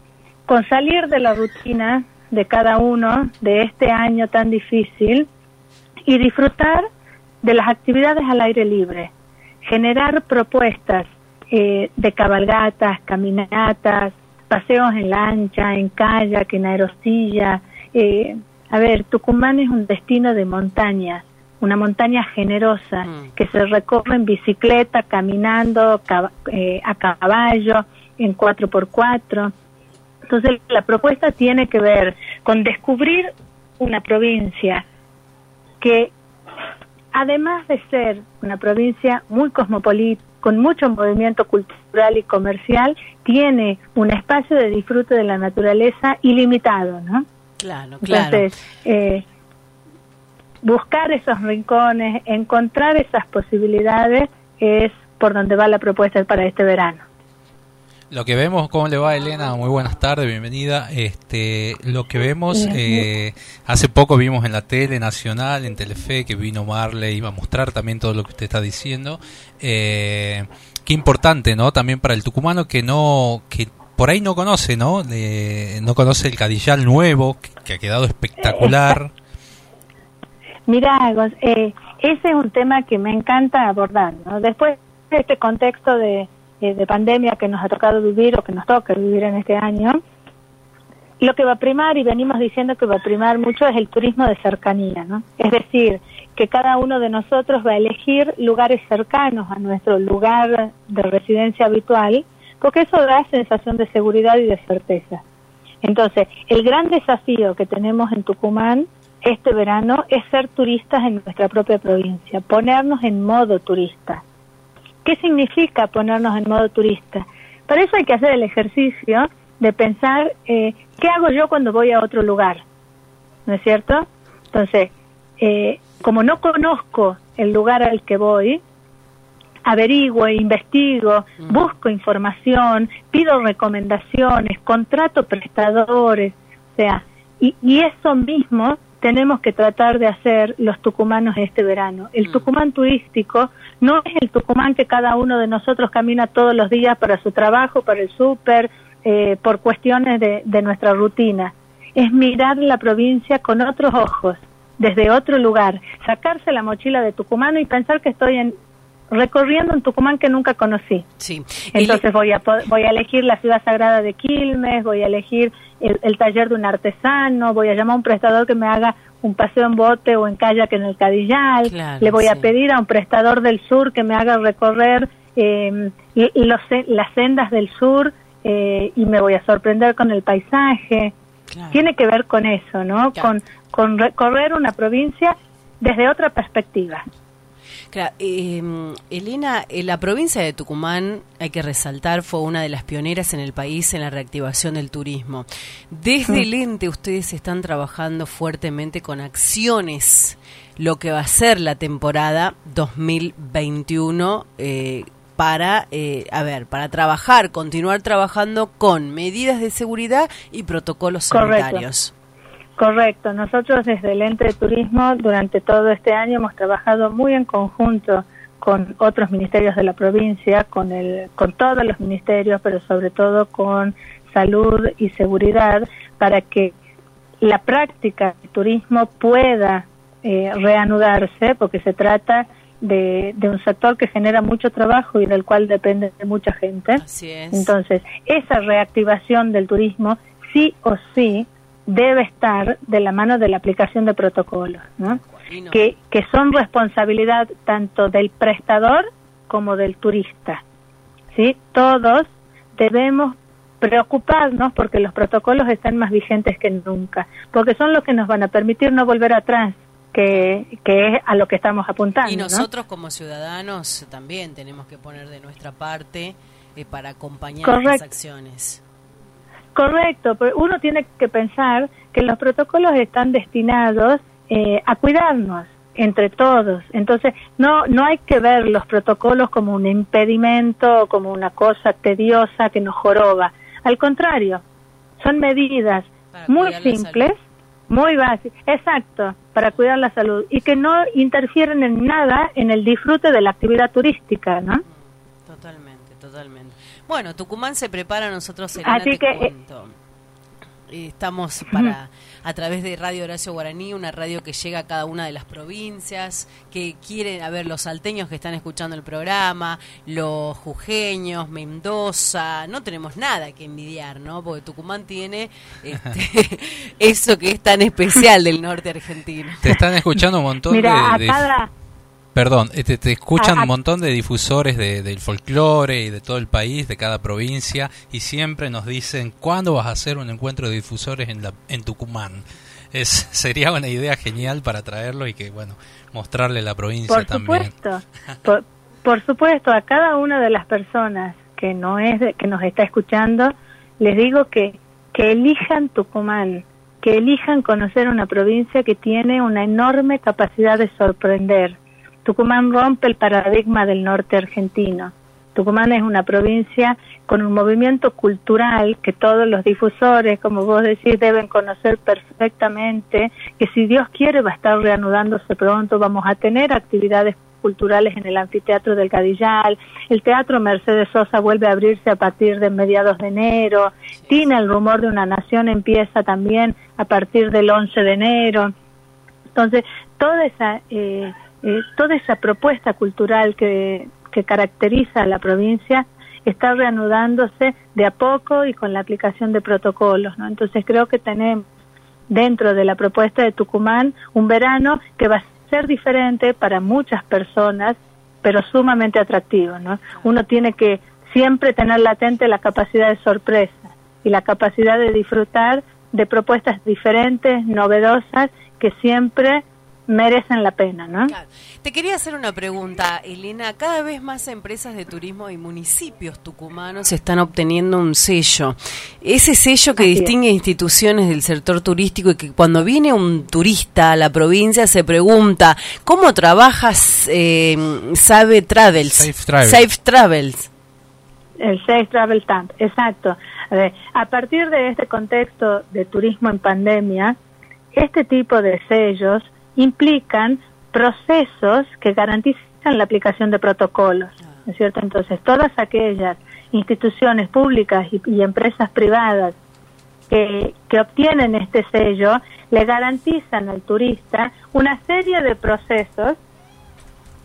con salir de la rutina de cada uno de este año tan difícil y disfrutar de las actividades al aire libre, generar propuestas eh, de cabalgatas, caminatas, paseos en lancha, en kayak, en aerosilla. Eh, a ver, Tucumán es un destino de montañas, una montaña generosa que se recorre en bicicleta, caminando, cab- eh, a caballo, en 4x4. Entonces, la propuesta tiene que ver con descubrir una provincia que, además de ser una provincia muy cosmopolita, con mucho movimiento cultural y comercial, tiene un espacio de disfrute de la naturaleza ilimitado, ¿no? Claro, claro. Entonces, eh, buscar esos rincones, encontrar esas posibilidades es por donde va la propuesta para este verano. Lo que vemos, ¿cómo le va Elena? Muy buenas tardes, bienvenida. Este, lo que vemos, eh, hace poco vimos en la tele nacional, en Telefe, que vino Marley, iba a mostrar también todo lo que usted está diciendo. Eh, qué importante, ¿no? También para el tucumano que no, que por ahí no conoce, ¿no? No conoce el Cadillal nuevo, que, que ha quedado espectacular. Mira, eh, ese es un tema que me encanta abordar. ¿no? Después de este contexto de, eh, de pandemia que nos ha tocado vivir o que nos toca vivir en este año, lo que va a primar, y venimos diciendo que va a primar mucho, es el turismo de cercanía. ¿no? Es decir, que cada uno de nosotros va a elegir lugares cercanos a nuestro lugar de residencia habitual, porque eso da sensación de seguridad y de certeza. Entonces, el gran desafío que tenemos en Tucumán este verano es ser turistas en nuestra propia provincia, ponernos en modo turista. ¿Qué significa ponernos en modo turista? Para eso hay que hacer el ejercicio de pensar eh, qué hago yo cuando voy a otro lugar, ¿no es cierto? Entonces, eh, como no conozco el lugar al que voy, averiguo, investigo, busco información, pido recomendaciones, contrato prestadores, o sea, y, y eso mismo tenemos que tratar de hacer los tucumanos este verano. El Tucumán turístico no es el Tucumán que cada uno de nosotros camina todos los días para su trabajo, para el súper, eh, por cuestiones de, de nuestra rutina. Es mirar la provincia con otros ojos, desde otro lugar, sacarse la mochila de tucumano y pensar que estoy en, recorriendo un Tucumán que nunca conocí. Sí. Entonces voy a voy a elegir la ciudad sagrada de Quilmes, voy a elegir el, el taller de un artesano, voy a llamar a un prestador que me haga un paseo en bote o en kayak en el Cadillal, Claro, le voy a pedir a un prestador del sur que me haga recorrer eh, los las sendas del sur eh, y me voy a sorprender con el paisaje. Claro. Tiene que ver con eso, ¿no? Claro. Con, con recorrer una provincia desde otra perspectiva. Claro, eh, Elena, eh, la provincia de Tucumán, hay que resaltar, fue una de las pioneras en el país en la reactivación del turismo. Desde el ente ustedes están trabajando fuertemente con acciones, lo que va a ser la temporada 2021 eh, para, eh, a ver, para trabajar, continuar trabajando con medidas de seguridad y protocolos Correcto. sanitarios. Correcto, nosotros desde el ente de turismo durante todo este año hemos trabajado muy en conjunto con otros ministerios de la provincia, con el, con todos los ministerios, pero sobre todo con salud y seguridad, para que la práctica del turismo pueda eh, reanudarse, porque se trata de, de un sector que genera mucho trabajo y del cual depende de mucha gente. Así es. Entonces, esa reactivación del turismo sí o sí debe estar de la mano de la aplicación de protocolos, ¿no? Que, que son responsabilidad tanto del prestador como del turista. ¿sí? Todos debemos preocuparnos porque los protocolos están más vigentes que nunca, porque son los que nos van a permitir no volver atrás, que, que es a lo que estamos apuntando. Y ¿no? nosotros como ciudadanos también tenemos que poner de nuestra parte eh, para acompañar Correcto. las acciones. Correcto, pero uno tiene que pensar que los protocolos están destinados eh, a cuidarnos entre todos. Entonces, no, no hay que ver los protocolos como un impedimento, como una cosa tediosa que nos joroba. Al contrario, son medidas Para muy simples, muy básicas, exacto, para cuidar la salud y que no interfieren en nada en el disfrute de la actividad turística, ¿no? Totalmente, totalmente. Bueno, Tucumán se prepara, nosotros Elena, Así que, eh, cuento. Estamos para a través de Radio Horacio Guaraní, una radio que llega a cada una de las provincias, que quieren, a ver, los salteños que están escuchando el programa, los jujeños, Mendoza, no tenemos nada que envidiar, ¿no? Porque Tucumán tiene este, eso que es tan especial del norte argentino. Te están escuchando un montón Mira, a de, de- cada... Perdón, eh, te, te escuchan A- a- un montón de difusores de- del folclore y de todo el país, de cada provincia, y siempre nos dicen, ¿cuándo vas a hacer un encuentro de difusores en, la, en Tucumán? Es, sería una idea genial para traerlo y que, bueno, mostrarle la provincia Por también. supuesto, por, por supuesto, a cada una de las personas que no es de- que nos está escuchando, les digo que que elijan Tucumán, que elijan conocer una provincia que tiene una enorme capacidad de sorprender. Tucumán rompe el paradigma del norte argentino. Tucumán es una provincia con un movimiento cultural que todos los difusores, como vos decís, deben conocer perfectamente, que si Dios quiere va a estar reanudándose pronto, vamos a tener actividades culturales en el anfiteatro del Cadillal, el Teatro Mercedes Sosa vuelve a abrirse a partir de mediados de enero, Tina, el rumor de una nación empieza también a partir del 11 de enero. Entonces, toda esa, eh, eh, toda esa propuesta cultural que, que caracteriza a la provincia está reanudándose de a poco y con la aplicación de protocolos. ¿no? Entonces, creo que tenemos dentro de la propuesta de Tucumán un verano que va a ser diferente para muchas personas, pero sumamente atractivo. ¿no? Uno tiene que siempre tener latente la capacidad de sorpresa y la capacidad de disfrutar de propuestas diferentes, novedosas, que siempre merecen la pena, ¿no? Claro. Te quería hacer una pregunta, Elena. Cada vez más empresas de turismo y municipios tucumanos están obteniendo un sello. Ese sello que Así es. distingue instituciones del sector turístico y que cuando viene un turista a la provincia se pregunta, ¿cómo trabajas eh, Sabe Travels? Safe Travel. Safe Travels. El Safe Travel Stamp, exacto. A, ver, a partir de este contexto de turismo en pandemia, este tipo de sellos implican procesos que garantizan la aplicación de protocolos, ¿no es cierto? Entonces, todas aquellas instituciones públicas y, y empresas privadas que, que obtienen este sello le garantizan al turista una serie de procesos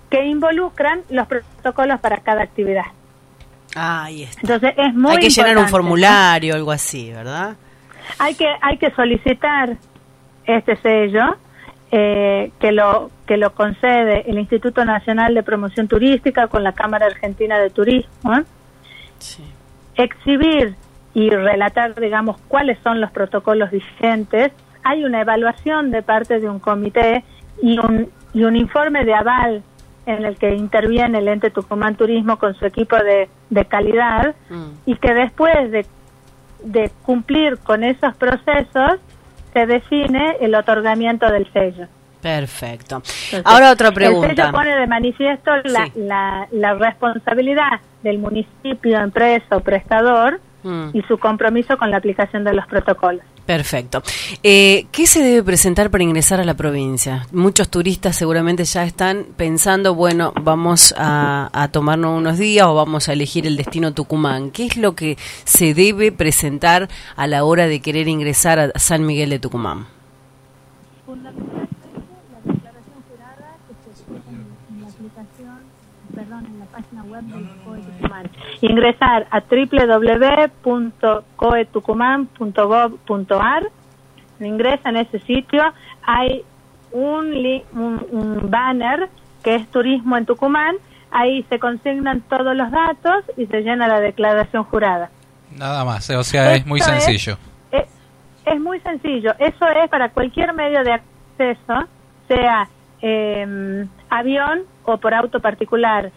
que involucran los protocolos para cada actividad. Ah, ahí está. Entonces es muy Hay que llenar un formulario, algo así, ¿verdad? Hay que hay que solicitar este sello eh, que lo que lo concede el Instituto Nacional de Promoción Turística con la Cámara Argentina de Turismo. Exhibir y relatar, digamos, cuáles son los protocolos vigentes. Hay una evaluación de parte de un comité y un, y un informe de aval en el que interviene el ente Tucumán Turismo con su equipo de, de calidad y que después de, de cumplir con esos procesos se define el otorgamiento del sello. Perfecto. Ahora otra El pregunta. sello pone de manifiesto la, Sí. la, la responsabilidad del municipio, empresa o prestador Mm. y su compromiso con la aplicación de los protocolos. Perfecto. Eh, ¿Qué se debe presentar para ingresar a la provincia? Muchos turistas seguramente ya están pensando, bueno, vamos a, a tomarnos unos días o vamos a elegir el destino Tucumán. ¿Qué es lo que se debe presentar a la hora de querer ingresar a San Miguel de Tucumán? perdón, en la página web del. Ingresar a www.coetucumán.gov.ar. Ingresa en ese sitio. Hay un, un, un banner que es Turismo en Tucumán. Ahí se consignan todos los datos y se llena la declaración jurada. Nada más, eh, o sea, es muy es- sencillo. Es, es muy sencillo. Eso es para cualquier medio de acceso, sea eh, avión o por auto particular.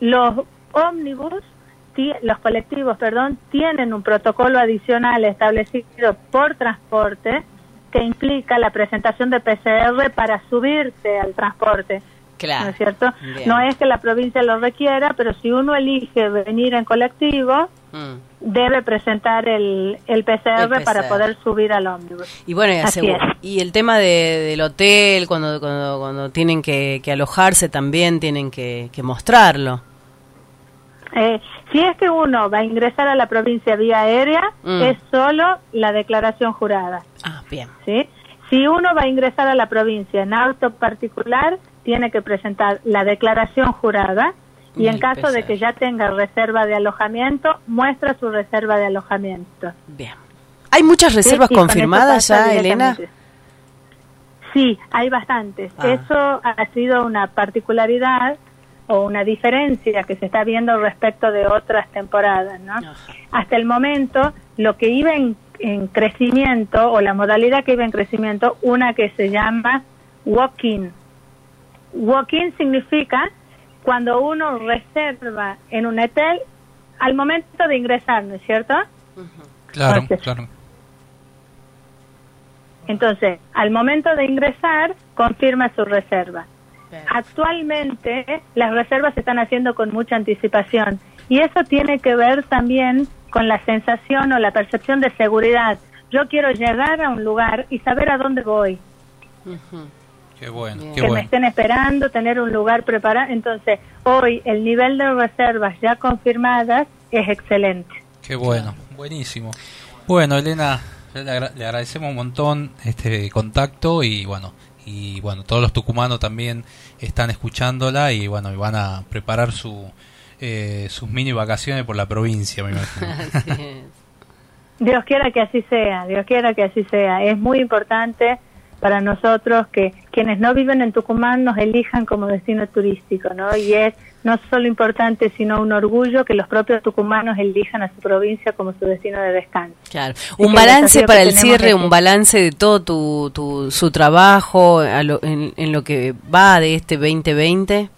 Los ómnibus, los colectivos, perdón, tienen un protocolo adicional establecido por transporte que implica la presentación de PCR para subirse al transporte. Claro. ¿No es cierto? Bien. No es que la provincia lo requiera, pero si uno elige venir en colectivo, Mm. debe presentar el, el PCR, El para poder subir al ómnibus. Y bueno, y, Así asegu- es. y el tema de- del hotel, cuando, cuando, cuando tienen que, que alojarse, también tienen que, que mostrarlo. Eh, si es que uno va a ingresar a la provincia vía aérea, Mm. es solo la declaración jurada. Ah, bien. ¿sí? Si uno va a ingresar a la provincia en auto particular, tiene que presentar la declaración jurada y en caso de que ya tenga reserva de alojamiento, muestra su reserva de alojamiento. Bien. ¿Hay muchas reservas Sí, con confirmadas ya, Elena? Sí, hay bastantes. Ah. Eso ha sido una particularidad o una diferencia que se está viendo respecto de otras temporadas, ¿no? Hasta el momento, lo que iba en, en crecimiento o la modalidad que iba en crecimiento, una que se llama walk-in. Walk-in significa cuando uno reserva en un hotel al momento de ingresar, ¿no es cierto? Claro, claro. Entonces, al momento de ingresar, confirma su reserva. Actualmente, las reservas se están haciendo con mucha anticipación y eso tiene que ver también con la sensación o la percepción de seguridad. Yo quiero llegar a un lugar y saber a dónde voy, Qué bueno, qué que me estén esperando, tener un lugar preparado. Entonces, hoy el nivel de reservas ya confirmadas es excelente. Qué bueno, buenísimo. Bueno, Elena, le agradecemos un montón este contacto y bueno, y bueno, todos los tucumanos también están escuchándola y bueno, y van a preparar su eh, sus mini vacaciones por la provincia, me imagino. Dios quiera que así sea, Dios quiera que así sea. Es muy importante para nosotros que quienes no viven en Tucumán nos elijan como destino turístico, ¿no? Y es no solo importante, sino un orgullo que los propios tucumanos elijan a su provincia como su destino de descanso. Claro. Un balance para el cierre, un balance de todo tu, tu, su trabajo a lo- en, en lo que va de este 2020.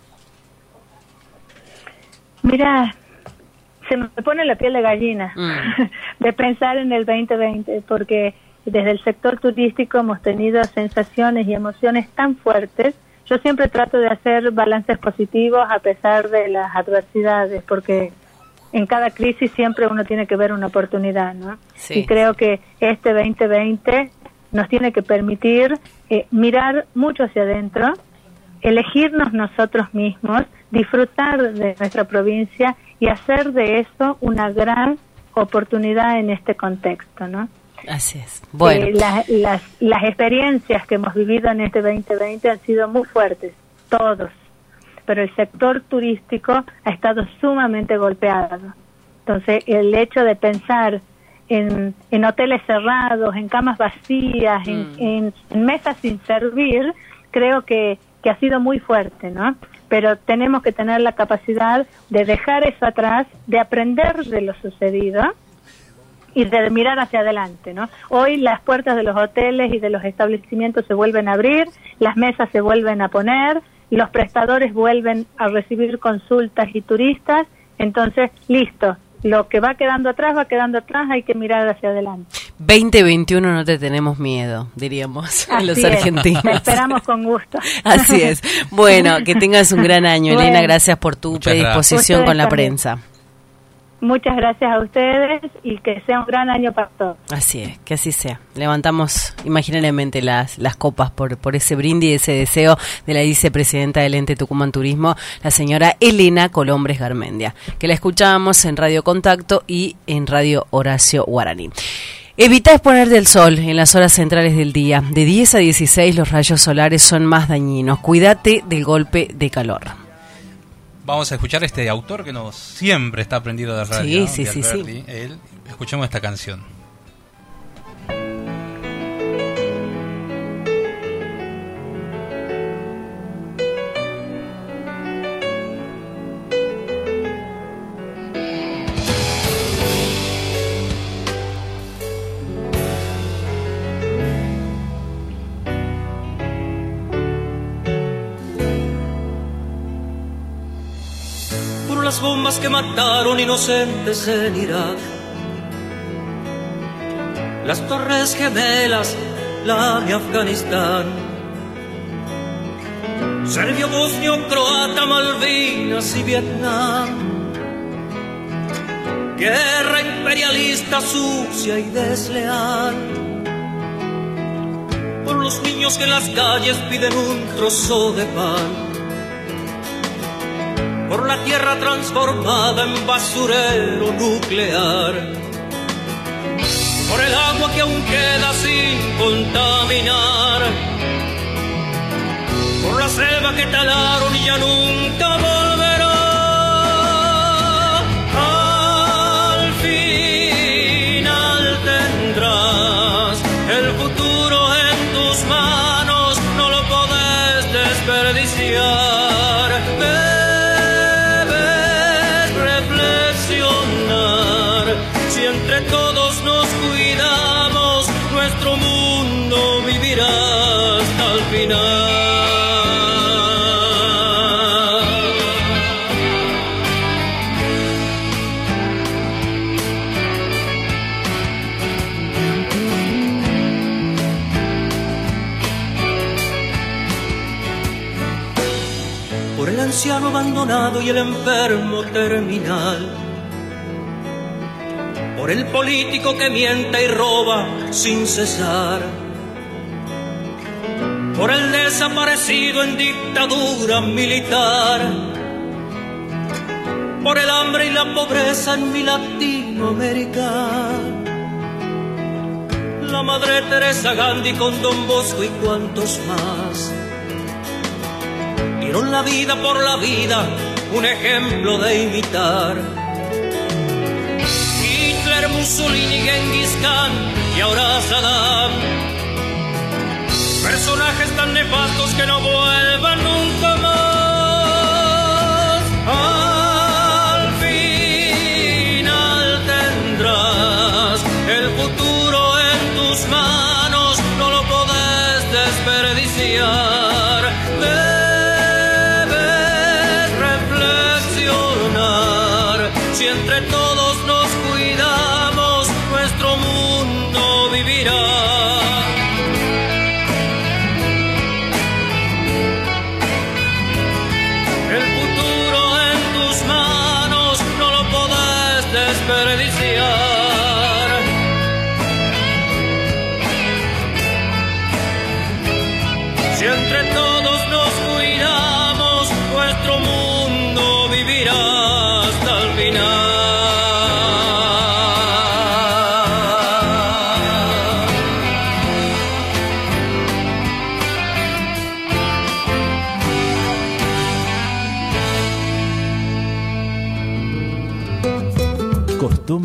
Mira, se me pone la piel de gallina Mm. de pensar en el 2020, porque desde el sector turístico hemos tenido sensaciones y emociones tan fuertes. Yo siempre trato de hacer balances positivos a pesar de las adversidades, porque en cada crisis siempre uno tiene que ver una oportunidad, ¿no? Sí. Y creo que este 2020 nos tiene que permitir eh, mirar mucho hacia adentro, elegirnos nosotros mismos, disfrutar de nuestra provincia y hacer de eso una gran oportunidad en este contexto, ¿no? Así es. Bueno, Eh, la- las, las experiencias que hemos vivido en este 2020 han sido muy fuertes, todos, pero el sector turístico ha estado sumamente golpeado. Entonces, el hecho de pensar en, en hoteles cerrados, en camas vacías, en, Mm. en- en mesas sin servir, creo que, que ha sido muy fuerte, ¿no? Pero tenemos que tener la capacidad de dejar eso atrás, de aprender de lo sucedido y de mirar hacia adelante, ¿no? Hoy las puertas de los hoteles y de los establecimientos se vuelven a abrir, las mesas se vuelven a poner, los prestadores vuelven a recibir consultas y turistas, entonces, listo, lo que va quedando atrás va quedando atrás, hay que mirar hacia adelante. 2021 no te tenemos miedo, diríamos a los Así es, argentinos. te esperamos con gusto. Así es. Bueno, que tengas un gran año, Bueno. Elena. Gracias por tu predisposición con la prensa. Muchas gracias a ustedes y que sea un gran año para todos. Así es, que así sea. Levantamos imaginariamente las, las copas por, por ese brindis, ese deseo de la vicepresidenta del ente Tucumán Turismo, la señora Elena Colombres Garmendia, que la escuchábamos en Radio Contacto y en Radio Horacio Guaraní. Evita exponer del sol en las horas centrales del día. De 10 a 16 los rayos solares son más dañinos. Cuídate del golpe de calor. Vamos a escuchar este autor que nos siempre está aprendido de radio. Sí, sí, de sí, sí. Él, escuchemos esta canción. Las bombas que mataron inocentes en Irak. Las torres gemelas, la de Afganistán. Serbio, Bosnio, Croata, Malvinas y Vietnam. Guerra imperialista sucia y desleal. Por los niños que en las calles piden un trozo de pan por la tierra transformada en basurero nuclear, por el agua que aún queda sin contaminar, por la selva que talaron y ya nunca volverá. Abandonado y el enfermo terminal, por el político que miente y roba sin cesar, por el desaparecido en dictadura militar, por el hambre y la pobreza en mi Latinoamérica. La madre Teresa Gandhi con Don Bosco y cuantos más dieron la vida por la vida, un ejemplo de imitar. Hitler, Mussolini, Genghis Khan y ahora Saddam. Personajes tan nefastos que no vuelvan nunca más.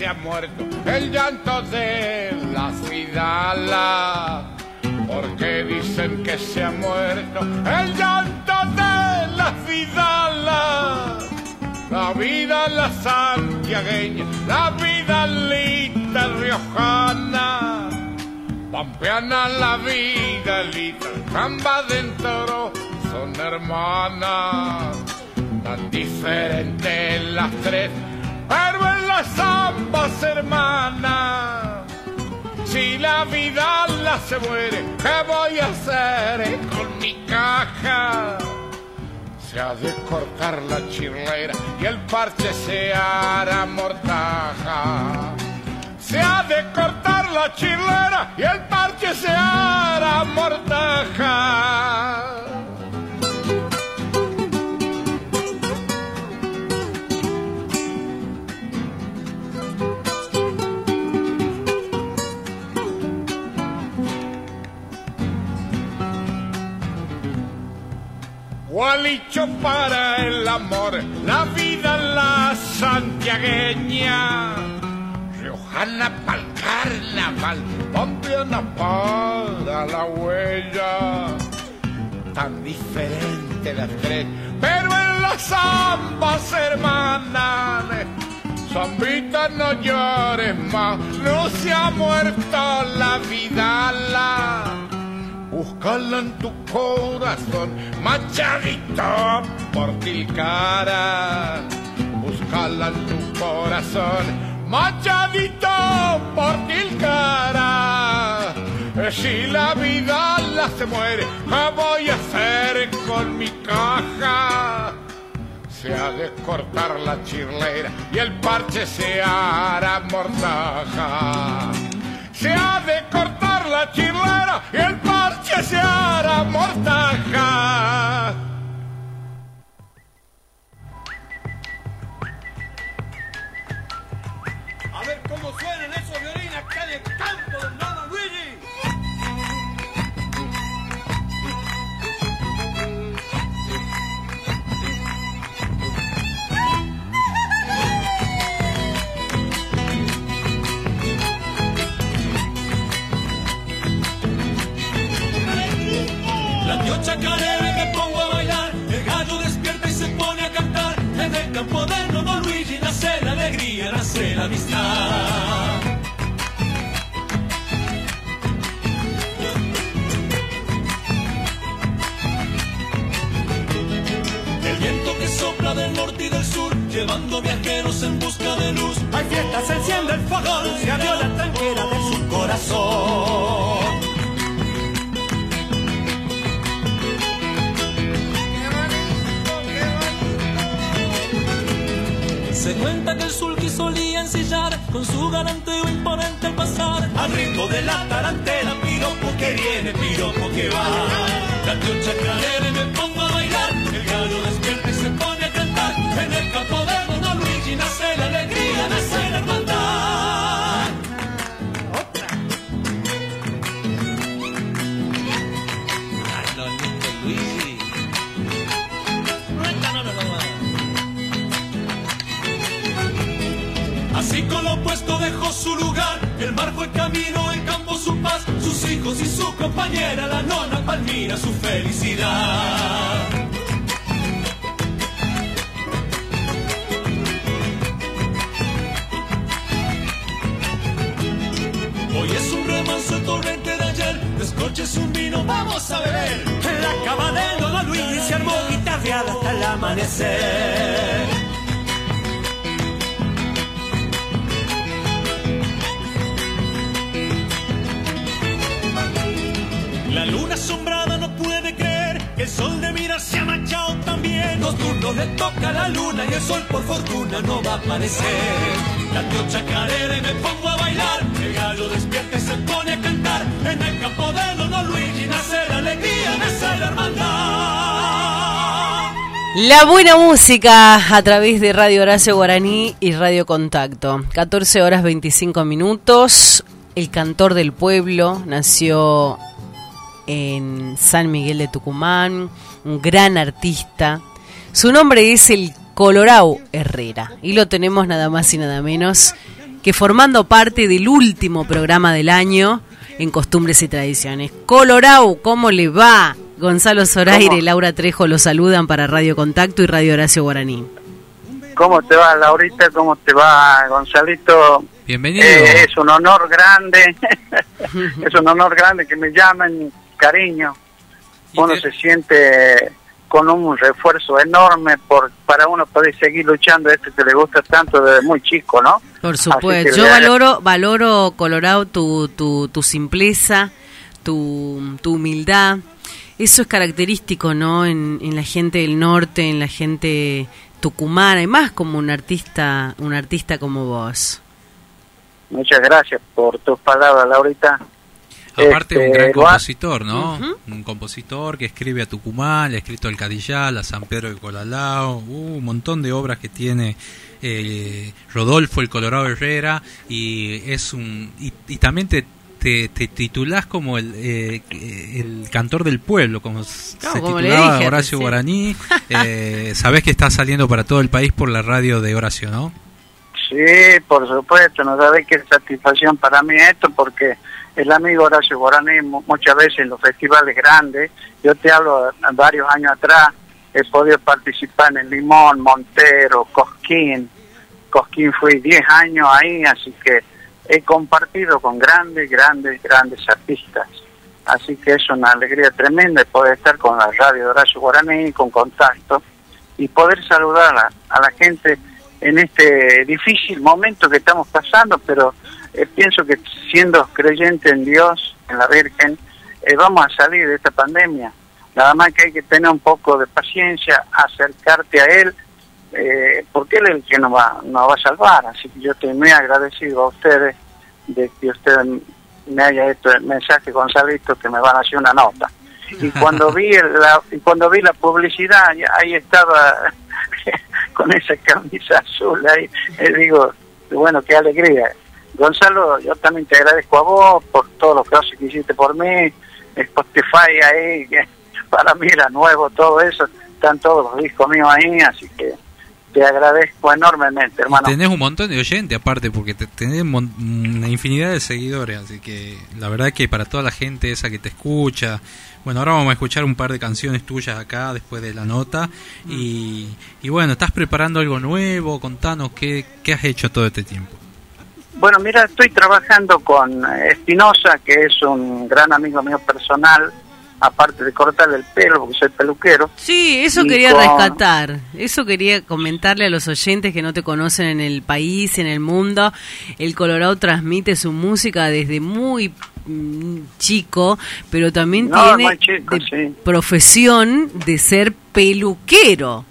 se ha muerto el llanto de la Fidala. Porque dicen que se ha muerto el llanto de la Fidala. La vida la santiagueña, la vida lita riojana. Pampeana la vida lita, samba dentro son hermanas. Tan diferentes las tres, pero en las ambas hermanas. Si la vida la se muere, ¿qué voy a hacer con mi caja? Se ha de cortar la chirlera y el parche se hará mortaja. Se ha de cortar la chirlera y el parche se hará mortaja. Gualicho para el amor, la vida la santiagueña. Riojana pa'l carnaval, pampeana para la huella. Tan diferente las tres, pero en las ambas hermanas. Zambita, no llores más, no se ha muerto la vida. La. Búscala en tu corazón, machadito por Tilcara. Búscala en tu corazón, machadito por Tilcara. Eh, Si la vida la se muere, ¿qué voy a hacer con mi caja? Se ha de cortar la chirlera y el parche se hará mortaja. Se ha de cortar la chirlera y el parche se hará mortaja. Campo de Nono Luigi nace la alegría, nace la amistad. El viento que sopla del norte y del sur, llevando viajeros en busca de luz. Hay fiestas, se enciende el fogón, se abrió la tranquera de su corazón. Se cuenta que el sulky solía ensillar con su galanteo imponente al pasar. Al ritmo de la tarantela, piropo que viene, piropo que va. La tío chacarera y me pongo a bailar. El gallo despierta y se pone a cantar. En el campo de Don Luigi nace dejó su lugar, el mar fue camino, el campo su paz, sus hijos y su compañera, la nona Palmira, su felicidad. Hoy es un remanso el torrente de ayer, descorches un vino, vamos a beber. En la cama del Don Luigi se armó guitarreada hasta el amanecer. Asombrada no puede creer que el sol de mirar se ha manchado también. Los turnos le toca la luna y el sol por fortuna no va a aparecer. La tío chacarera y me pongo a bailar. El gallo despierta y se pone a cantar. En el campo de Dono Luigi nace la alegría, nace la hermandad. La buena música a través de Radio Horacio Guaraní y Radio Contacto. 14 horas 25 minutos. El cantor del pueblo nació en San Miguel de Tucumán, un gran artista. Su nombre es el Colorado Herrera y lo tenemos nada más y nada menos que formando parte del último programa del año en Costumbres y Tradiciones. Colorado, ¿cómo le va? Gonzalo Zoraire y Laura Trejo lo saludan para Radio Contacto y Radio Horacio Guaraní. ¿Cómo te va, Laurita? ¿Cómo te va, Gonzalito? Bienvenido. Eh, es un honor grande, es un honor grande que me llamen, cariño. Uno se siente con un refuerzo enorme por para uno poder seguir luchando esto que le gusta tanto desde muy chico, ¿no? Por supuesto, yo valoro, valoro Colorado tu, tu, tu simpleza, tu, tu humildad. Eso es característico, ¿no? En, en la gente del norte, en la gente tucumana, y más como un artista, un artista como vos. Muchas gracias por tus palabras, Laurita. Aparte un Este, gran compositor, ¿no? Un compositor que escribe a Tucumán, le ha escrito al Cadillal, a San Pedro de Colalao, uh, un montón de obras que tiene eh, Rodolfo el Colorado Herrera y es un y, y también te, te, te titulás como el, eh, el cantor del pueblo, como Claro, se como titulaba dije Horacio recién. Guaraní. Eh, sabés que está saliendo para todo el país por la radio de Horacio, ¿no? Sí, por supuesto, no sabés qué satisfacción para mí esto, porque el amigo Horacio Guaraní mu- muchas veces en los festivales grandes, yo te hablo varios años atrás, he podido participar en Limón, Montero, Cosquín, Cosquín fui 10 años ahí, así que he compartido con grandes, grandes, grandes artistas. Así que es una alegría tremenda poder estar con la radio de Horacio Guaraní, con contacto, y poder saludar a la gente en este difícil momento que estamos pasando, pero eh, pienso que siendo creyente en Dios, en la Virgen, eh, vamos a salir de esta pandemia. Nada más que hay que tener un poco de paciencia, acercarte a Él, eh, porque Él es el que nos va, nos va a salvar. Así que yo estoy muy agradecido a ustedes de que ustedes me haya hecho el mensaje, Gonzalito, que me van a hacer una nota. Y cuando vi la, y cuando vi la publicidad, ahí estaba con esa camisa azul ahí, digo, bueno, qué alegría. Gonzalo, yo también te agradezco a vos por todos los casos que hiciste por mí, Spotify ahí, que para mí era nuevo todo eso, están todos los discos míos ahí, así que te agradezco enormemente, hermano. Tenés un montón de oyentes aparte, porque te, tenés una infinidad de seguidores, así que la verdad que para toda la gente esa que te escucha, bueno, ahora vamos a escuchar un par de canciones tuyas acá después de la nota, y, y bueno, ¿estás preparando algo nuevo? Contanos qué, qué has hecho todo este tiempo. Bueno, mira, estoy trabajando con eh, Espinosa, que es un gran amigo mío personal, aparte de cortarle el pelo, porque soy peluquero. Sí, eso quería con- rescatar. Eso quería comentarle a los oyentes que no te conocen en el país, en el mundo. El Colorado transmite su música desde muy mm, chico, pero también No, tiene chico, de sí. profesión de ser peluquero.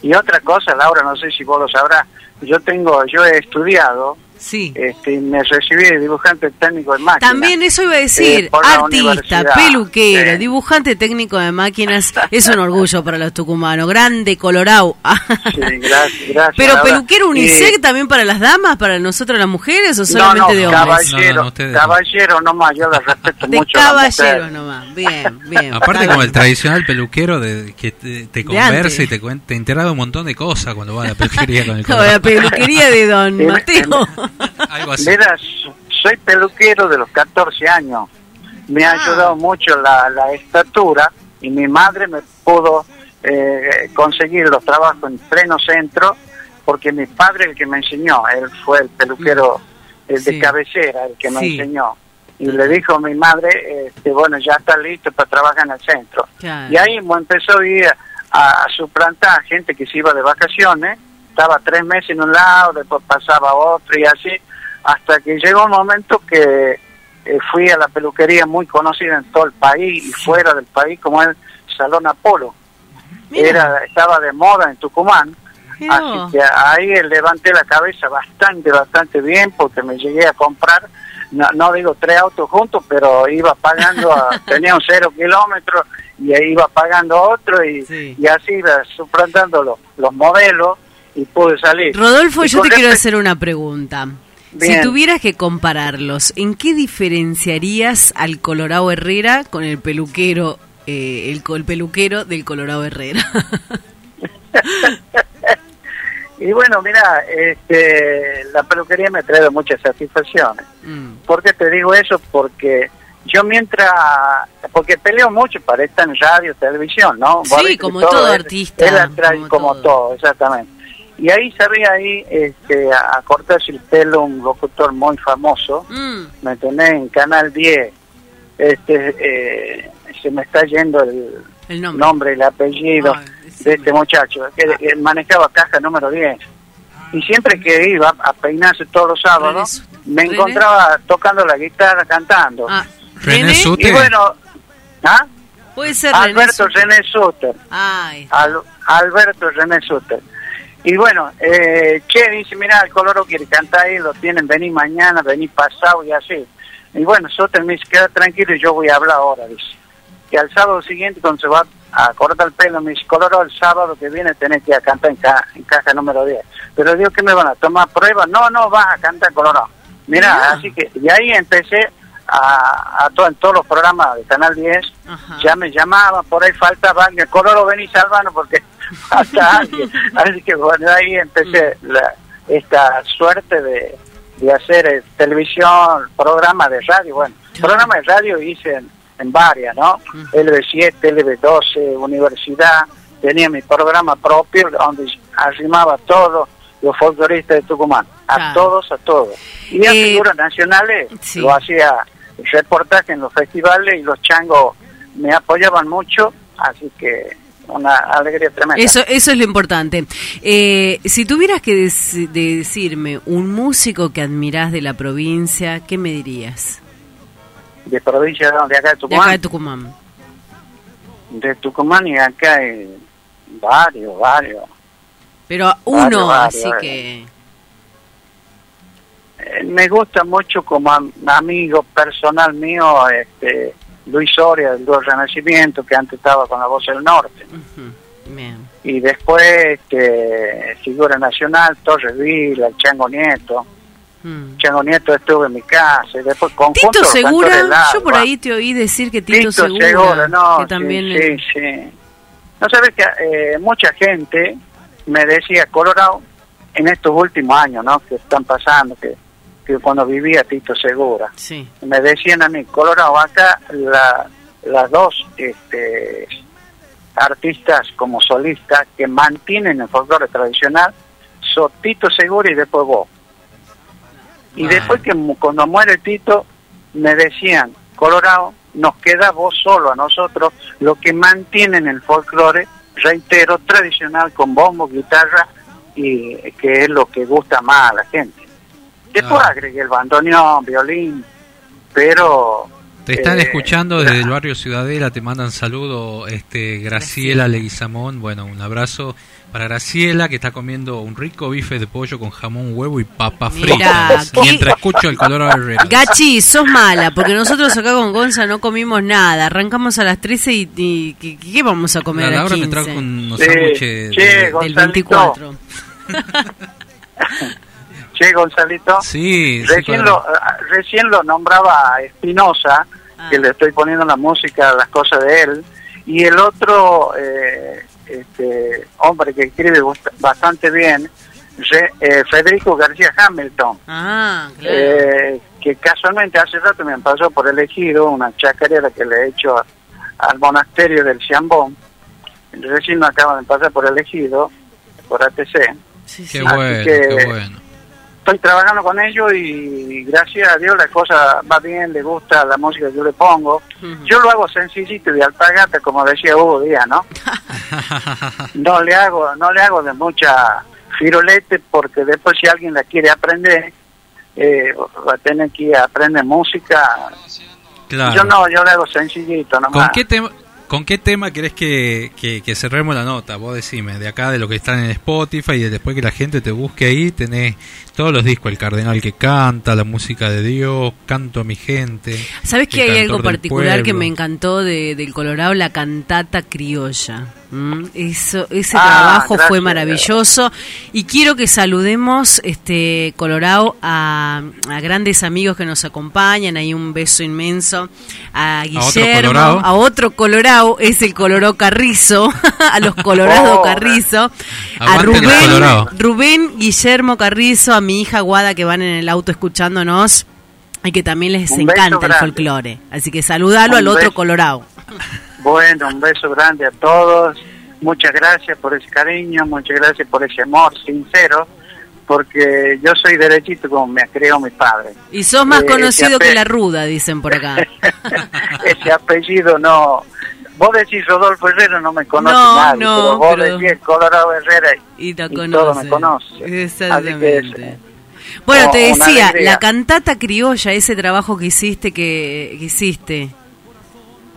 Y otra cosa, Laura, no sé si vos lo sabrás, yo tengo, yo he estudiado, sí. este, me recibí de dibujante técnico de máquinas. También eso iba a decir, eh, la artista, peluquero, Sí. dibujante técnico de máquinas, es un orgullo para los tucumanos, grande Colorado. Sí, gracias, gracias. Pero peluquero unisex Y- también para las damas, para nosotros las mujeres o solamente no, de hombres. caballero, No, no, caballero nomás, yo la respeto De mucho. mujer. nomás. Bien, bien. Aparte como el tradicional peluquero de, que te, conversa y te, cuen- te entera de un montón de cosas cuando va a la peluquería con el la peluquería de Don Mateo. Algo así. Mira, soy peluquero de los 14 años. Me ha Ah. ayudado mucho la, la estatura y mi madre me pudo eh, conseguir los trabajos en pleno centro porque mi padre el que me enseñó, él fue el peluquero el Sí. de cabecera, el que me Sí. enseñó. Y le dijo a mi madre, este, bueno, ya está listo para trabajar en el centro. Claro. Y ahí empezó a ir a, a suplantar gente que se iba de vacaciones, estaba tres meses en un lado, después pasaba otro y así, hasta que llegó un momento que eh, fui a la peluquería muy conocida en todo el país y fuera del país, como el Salón Apolo. Era, estaba de moda en Tucumán. Así que ahí levanté la cabeza bastante, bastante bien porque me llegué a comprar, no, no digo tres autos juntos, pero iba pagando, a- tenía un cero kilómetros y ahí iba pagando otro y, y así iba suplantando los, los modelos y pude salir. Rodolfo, Y yo te quiero hacer una pregunta. Si tuvieras que compararlos, ¿en qué diferenciarías al Colorado Herrera con el peluquero, eh, el, el peluquero del Colorado Herrera? Y bueno, mira, este, la peluquería me traído muchas satisfacciones. Mm. ¿Por qué te digo eso? Porque yo mientras, porque peleo mucho para estar en radio, televisión, ¿no? Sí, como todo es- artista, es la como como, todo. exactamente. Y ahí sabía ahí este, a, a cortarse el pelo un locutor muy famoso, Mm. ¿me entendés? En Canal 10. Este, eh, se me está yendo el, El nombre. nombre y el apellido de este muchacho, que, que manejaba caja número 10. Y siempre que iba a peinarse todos los sábados, me René. encontraba tocando la guitarra, cantando. René Suter. Y bueno, ¿ah? Puede ser René Alberto Suter. René Suter. Ay, Al- Alberto René Suter. Y bueno, eh, Che dice, mira, el Coloro quiere cantar ahí, lo tienen, vení mañana, vení pasado y así. Y bueno, Suter me dice, queda tranquilo y yo voy a hablar ahora, dice. Y al sábado siguiente, cuando se va a cortar el pelo, me dice, Coloro, el sábado que viene tenés que ir a cantar en, ca- en caja número 10. Pero digo, ¿qué me van a tomar pruebas? No, no, vas a cantar Colorado. Mira, así que, y ahí empecé a, a to- en todos los programas de Canal 10, ya me llamaban, por ahí faltaba alguien, Coloro, vení salvano porque falta alguien. Así que bueno, ahí empecé la- esta suerte de, de hacer eh, televisión, programa de radio, bueno, programa de radio hice en, en varias, ¿no? LB7, LB12, universidad, tenía mi programa propio donde arrimaba a todos los folcloristas de Tucumán, a Claro. todos, a todos. Y a figuras nacionales lo hacía reportaje en los festivales y los changos me apoyaban mucho, así que una alegría tremenda. Eso, eso es lo importante. Eh, si tuvieras que dec- de decirme un músico que admirás de la provincia, ¿qué me dirías? De provincia de acá de De Tucumán. acá de Tucumán. de Tucumán y acá hay varios, varios. Pero uno, Varios, varios, así varios. que... Eh, me gusta mucho como am- amigo personal mío, este, Luis Soria del Dúo Renacimiento, que antes estaba con la Voz del Norte. Bien. Y después, este, figura nacional, Torres Vila, el Chango Nieto. Chango Nieto estuvo en mi casa, y después conjunto Tito Segura, yo por ahí te oí decir que Tito, Tito Segura, Segura, no, que también... sí, sí, sí. No sabes que eh, mucha gente me decía, Colorado, en estos últimos años, ¿no? Que están pasando, que, que cuando vivía Tito Segura, Sí. me decían a mí, Colorado, acá la, las dos este, artistas como solistas que mantienen el folclore tradicional son Tito Segura y después vos. Y después que cuando muere Tito, me decían, Colorado, nos queda vos solo a nosotros, lo que mantienen el folclore, reitero, tradicional con bombo, guitarra, y que es lo que gusta más a la gente. Después Ah. agregué el bandoneón, violín, pero... Te están eh, escuchando desde el barrio Ciudadela, te mandan saludo este Graciela Leguizamón, bueno, un abrazo para Graciela que está comiendo un rico bife de pollo con jamón, huevo y papa qué- mientras escucho el color Herrera. Gachi, sos mala, porque nosotros acá con Gonza no comimos nada. Arrancamos a las 13 y, y ¿qué, qué vamos a comer La a Laura 15? me trajo unos Sí, sándwiches che, de- Del Gonzalito. 24. Che, Gonzalito. Sí, sí, recién, lo, ah, recién lo nombraba a Espinosa, Ah. que le estoy poniendo la música, las cosas de él, y el otro eh, este, hombre que escribe bast- bastante bien, Re- eh, Federico García Hamilton, Ah, claro. eh, que casualmente hace rato me pasó por elegido una chacarera que le he hecho a- al monasterio del Ciambón, recién me acaba de pasar por elegido, por ATC. Qué Así bueno, que- qué bueno. Estoy trabajando con ellos y gracias a Dios la cosa va bien, le gusta la música que yo le pongo. Yo lo hago sencillito y de alpagata, como decía Hugo Díaz, ¿no? no le hago, no le hago de mucha firolete porque después si alguien la quiere aprender, eh, va a tener que aprender música. Claro. Yo no, yo le hago sencillito nomás. ¿Con qué tema? ¿Con qué tema querés que, que, que cerremos la nota? Vos decime, de acá, de lo que está en Spotify, y después que la gente te busque ahí, tenés todos los discos, El Cardenal que canta, la música de Dios, Canto a mi gente. ¿Sabes que hay algo particular que me encantó de, del Colorado? La cantata criolla. ¿M? Eso, ese Ah, trabajo fue gracias. maravilloso. Y quiero que saludemos, este Colorado, a, a grandes amigos que nos acompañan. Hay un beso inmenso a otro Guillermo, Colorado. a otro Colorado, es el Colorado Carrizo, a los Colorado Oh, Carrizo, a Rubén. Rubén Guillermo Carrizo, a mi hija Guada que van en el auto escuchándonos y que también les Un encanta el folclore. Así que saludalo Un al otro beso. Colorado. Bueno, un beso grande a todos. Muchas gracias por ese cariño, muchas gracias por ese amor sincero, porque yo soy derechito como me crió mi padre. Y sos más Eh, conocido que la ruda, dicen por acá. ese apellido no. Vos decís Rodolfo Herrera, no me conoce No, nadie, no, pero vos pero- decís Colorado Herrera y, Y todo me conoce. Así que Exactamente. es- Bueno, no, te decía, la cantata criolla, ese trabajo que hiciste, que, que hiciste.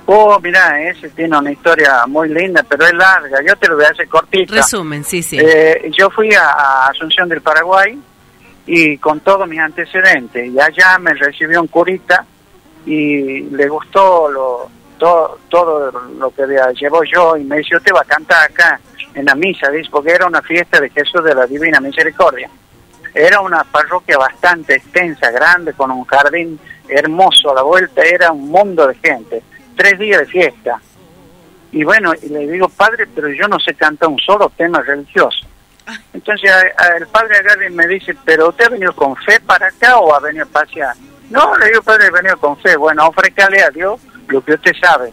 Oh, mira, ese tiene una historia muy linda, pero es larga. Yo te lo voy a hacer cortita. Resumen, sí, sí. Eh, yo fui a, a Asunción del Paraguay y con todos mis antecedentes. Y allá me recibió un curita y le gustó lo, todo, todo lo que llevó yo y me dice, usted va a cantar acá en la misa, dice, porque era una fiesta de Jesús de la Divina Misericordia. Era una parroquia bastante extensa, grande, con un jardín hermoso a la vuelta, era un mundo de gente. Tres días de fiesta. Y bueno, y le digo, padre, pero yo no sé cantar un solo tema religioso. Entonces a- a- el padre agarra y me dice, pero usted ha venido con fe para acá o ha venido a pasear? No, le digo, padre, he venido con fe. Bueno, ofrécale a Dios lo que usted sabe.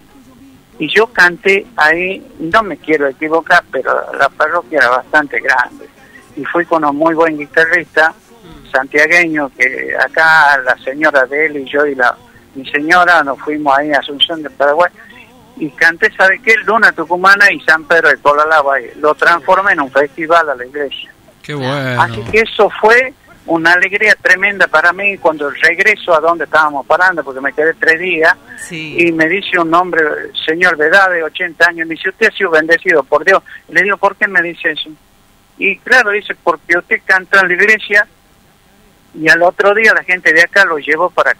Y yo canté ahí, no me quiero equivocar, pero la parroquia era bastante grande. Y fui con un muy buen guitarrista, santiagueño, que acá la señora de él y yo y la mi señora nos fuimos ahí a Asunción de Paraguay y canté, ¿sabe qué? Luna Tucumana y San Pedro de Colalaba. Lo transformé en un festival a la iglesia. Qué bueno. Así que eso fue una alegría tremenda para mí cuando regreso a donde estábamos parando, porque me quedé tres días, Sí. y me dice un hombre, señor de edad de 80 años, me dice, usted ha sido bendecido por Dios. Le digo, ¿por qué me dice eso? Y claro, dice, porque usted canta en la iglesia y al otro día la gente de acá lo llevó para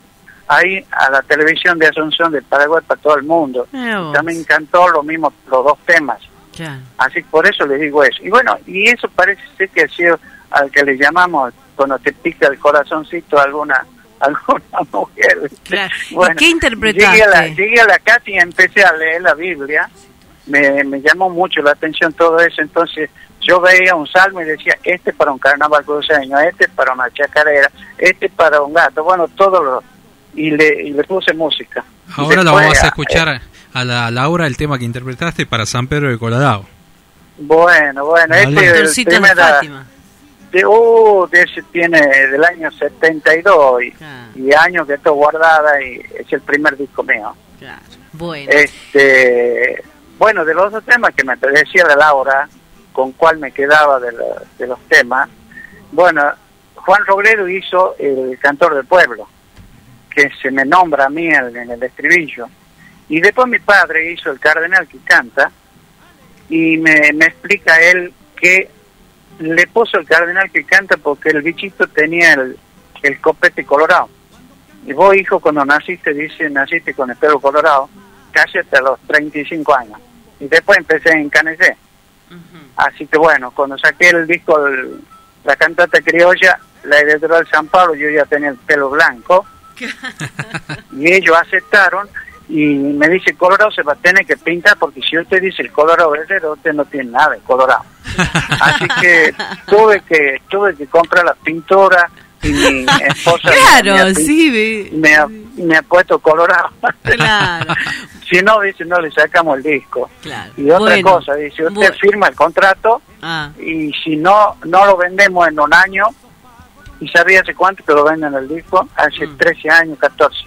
ahí a la televisión de Asunción del Paraguay para todo el mundo. Mira vos. También cantó lo mismo, los dos temas. Claro. Así por eso le digo eso. Y bueno, y eso parece ser que ha sido al que le llamamos cuando te pica el corazoncito alguna alguna mujer. Claro. ¿Y Bueno, qué interpretaste? Llegué a, la, llegué a la casa y empecé a leer la Biblia. Me, me llamó mucho la atención todo eso. Entonces yo veía un salmo y decía, este para un carnaval cruceño, este para una chacarera, este para un gato. Bueno, todo lo... Y le, y le puse música. Ahora la vamos a eh, escuchar a la Laura el tema que interpretaste para San Pedro de Colorado. Bueno, bueno, Dale. este es el Pastorcitos de. Fátima. De, uh, de ese tiene del año 72 y, Claro, y años que está guardada y es el primer disco mío. claro. Bueno. Este, bueno, de los otros temas que me decía la Laura, con cuál me quedaba de, la- de los temas, bueno, Juan Robledo hizo el Cantor del Pueblo, que se me nombra a mí en, en el estribillo. Y después mi padre hizo el Cardenal que canta, y me, me explica él que le puso el Cardenal que canta porque el bichito tenía el, el copete colorado. Y vos, hijo, cuando naciste, dice, naciste con el pelo colorado, casi hasta los 35 años. Y después empecé a encanecer. Así que bueno, cuando saqué el disco, el- la cantata criolla, la editorial San Pablo, yo ya tenía el pelo blanco. y ellos aceptaron y me dice, Colorado se va a tener que pintar porque si usted dice el Colorado verdadero, usted no tiene nada de Colorado. Así que tuve que tuve que comprar la pintura y mi esposa me- me Claro, ha pin- sí, me ha, me ha puesto colorado. claro, si no, dice, no le sacamos el disco. claro. Y otra Bueno, cosa, dice, usted bueno. firma el contrato Ah, y si no no lo vendemos en un año, y sabía hace cuánto que lo venden el disco, hace Mm. 13 años, 14.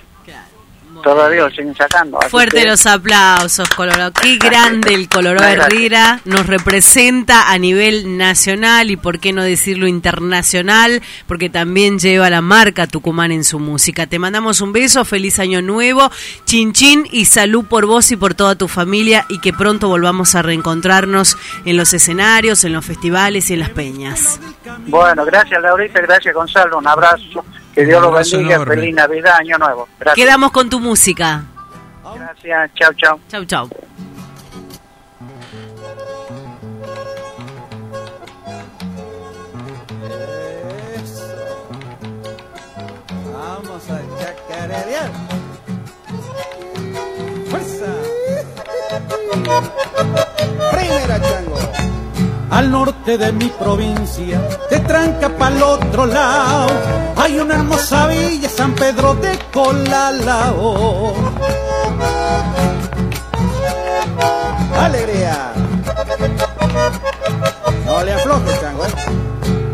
Todavía lo siguen sacando. Fuerte que- los aplausos, Colorado. Qué grande el Colorado. Herrera. Nos representa a nivel nacional y por qué no decirlo internacional, porque también lleva la marca Tucumán en su música. Te mandamos un beso, feliz año nuevo, chin chin y salud por vos y por toda tu familia y que pronto volvamos a reencontrarnos en los escenarios, en los festivales y en las peñas. Bueno, gracias Laurita, gracias Gonzalo, un abrazo, que Dios los bendiga, enorme. feliz Navidad, Año Nuevo. Gracias. Quedamos con tu música. Gracias, chao, chao. Chau, chau. Al norte de mi provincia, de tranca para el otro lado, hay una hermosa villa, San Pedro de Colalao. Alegría. No le afloje, chango.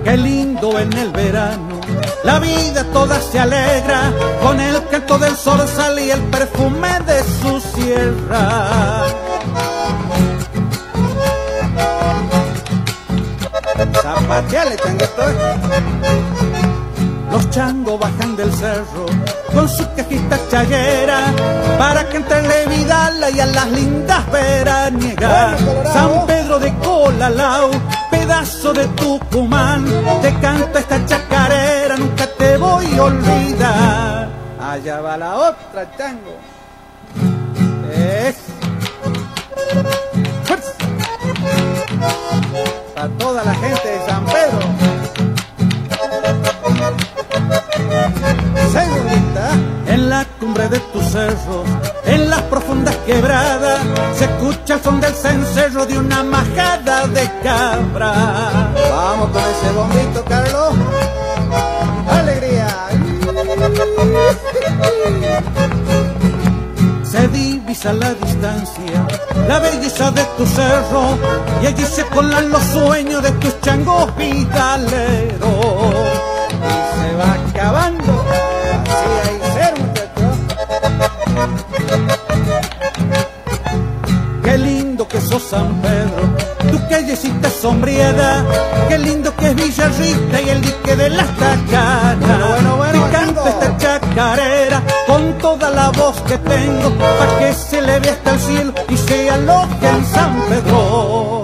Qué lindo en el verano, la vida toda se alegra con el canto del sol y el perfume de su sierra. Zapateale, changuito. ¿eh? Los changos bajan del cerro con su cajita chaguera para que entre Vidala y a las lindas veraniegas. San Pedro de Colalao, pedazo de Tucumán, te canta esta chacarera, nunca te voy a olvidar. Allá va la otra, chango. Para toda la gente de San Pedro. Segundita, en la cumbre de tu cerro, en las profundas quebradas, se escucha el son del cencerro de una majada de cabra. Vamos con ese bombito, Carlos. Divisa la distancia la belleza de tu cerro y allí se colan los sueños de tus changos vitaleros. Y se va acabando, así hay ser. Qué lindo que sos San Pedro, tu callecita sombrieda, qué lindo que es Villarrita y el dique de las tacanas. Bueno, bueno, canto esta chacarera con toda la voz que tengo, para que se le vea hasta el cielo y sea lo que en San Pedro.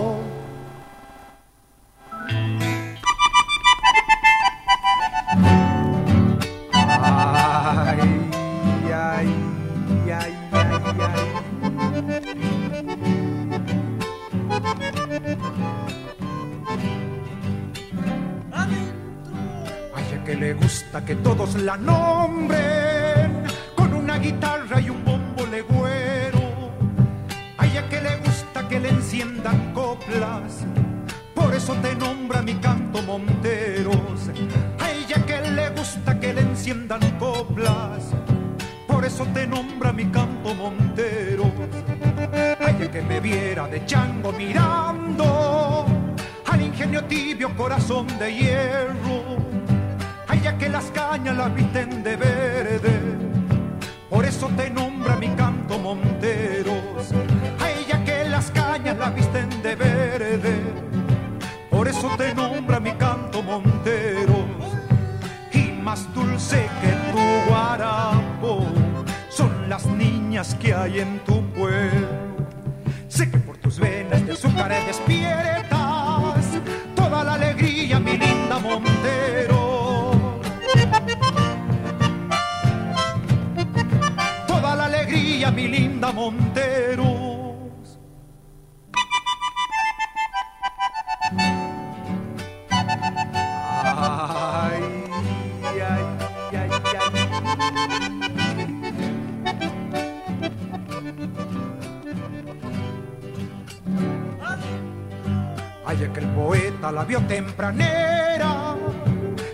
Poeta la vio tempranera,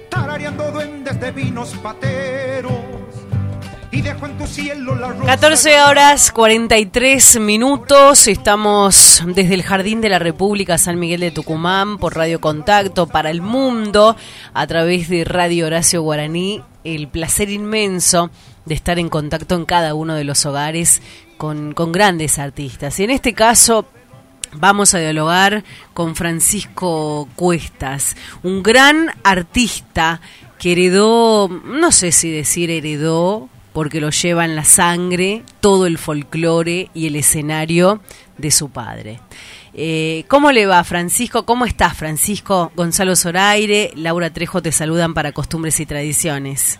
tarareando duendes de vinos pateros, y dejó en tu cielo la rosa. 14 horas 43 minutos. Estamos desde el Jardín de la República San Miguel de Tucumán por Radio Contacto para el mundo a través de Radio Horacio Guaraní. El placer inmenso de estar en contacto en cada uno de los hogares con, con grandes artistas. Y en este caso vamos a dialogar con Francisco Cuestas, un gran artista que heredó, no sé si decir heredó, porque lo lleva en la sangre todo el folclore y el escenario de su padre. Eh, ¿Cómo le va, Francisco? ¿Cómo estás, Francisco? Gonzalo Zoraire, Laura Trejo te saludan para Costumbres y Tradiciones.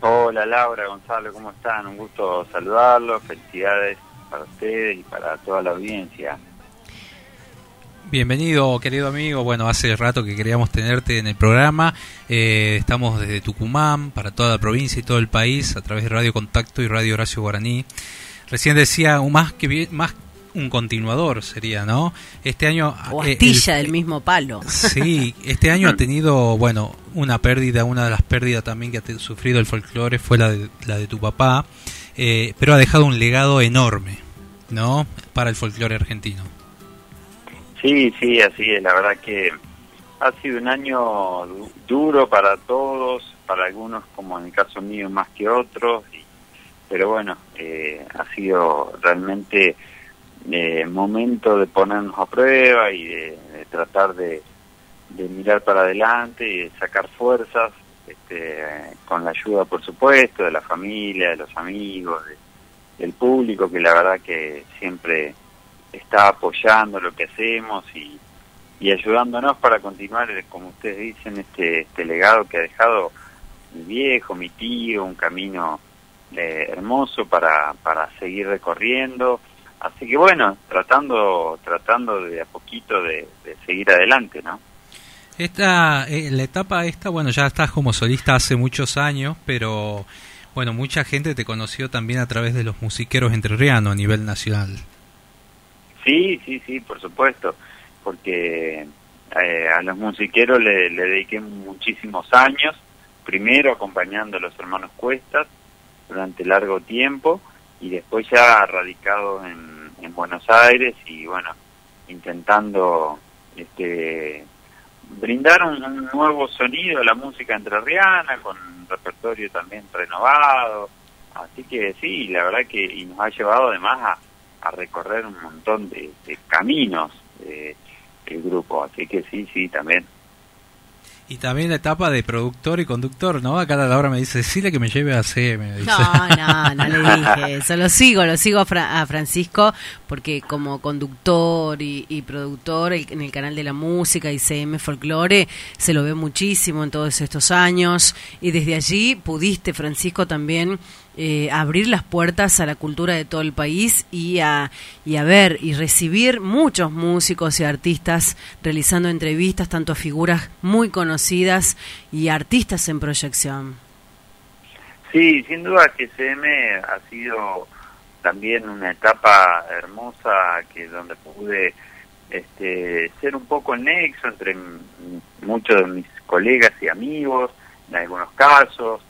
Hola, Laura, Gonzalo, ¿cómo están? Un gusto saludarlos. Felicidades para ustedes y para toda la audiencia. Bienvenido, querido amigo. Bueno, hace rato que queríamos tenerte en el programa. Eh, estamos desde Tucumán para toda la provincia y todo el país a través de Radio Contacto y Radio Horacio Guaraní. Recién decía, más que más un continuador sería, ¿no? Este año... O eh, astilla del mismo palo. Sí, este año ha tenido, bueno, una pérdida, una de las pérdidas también que ha sufrido el folclore fue la de, la de tu papá, eh, pero ha dejado un legado enorme, ¿no? Para el folclore argentino. Sí, sí, así es. La verdad que ha sido un año duro para todos, para algunos, como en el caso mío, más que otros. pero bueno, eh, ha sido realmente eh, momento de ponernos a prueba y de, tratar de, mirar para adelante y de sacar fuerzas, este, con la ayuda, por supuesto, de la familia, de los amigos, del público, que la verdad que siempre está apoyando lo que hacemos y, y ayudándonos para continuar, como ustedes dicen, este, este legado que ha dejado mi viejo, mi tío, un camino eh, hermoso para, para seguir recorriendo. Así que bueno, tratando, tratando de a poquito de, seguir adelante, ¿no? Esta, eh, la etapa esta, bueno, ya estás como solista hace muchos años, pero bueno, mucha gente te conoció también a través de los musiqueros entrerrianos a nivel nacional. Sí, sí, sí, por supuesto, porque eh, a los musiqueros le, dediqué muchísimos años, primero acompañando a los hermanos Cuestas durante largo tiempo y después ya radicado en, en Buenos Aires y bueno, intentando este brindar un, nuevo sonido a la música entrerriana con un repertorio también renovado. Así que sí la verdad que y nos ha llevado además a, a recorrer un montón de, caminos eh, el grupo, así que sí, sí, también. Y también la etapa de productor y conductor, ¿no? A cada hora me dice, decirle que me lleve a CM. No, no, no le dije eso. Lo sigo, lo sigo a, Francisco porque como conductor y, productor en el canal de la música y CM Folklore se lo ve muchísimo en todos estos años. Y desde allí pudiste, Francisco, también eh, abrir las puertas a la cultura de todo el país y a, y a ver y recibir muchos músicos y artistas realizando entrevistas, tanto a figuras muy conocidas y artistas en proyección. Sí, sin duda que CM ha sido también una etapa hermosa que donde pude este, ser un poco el nexo entre muchos de mis colegas y amigos, en algunos casos,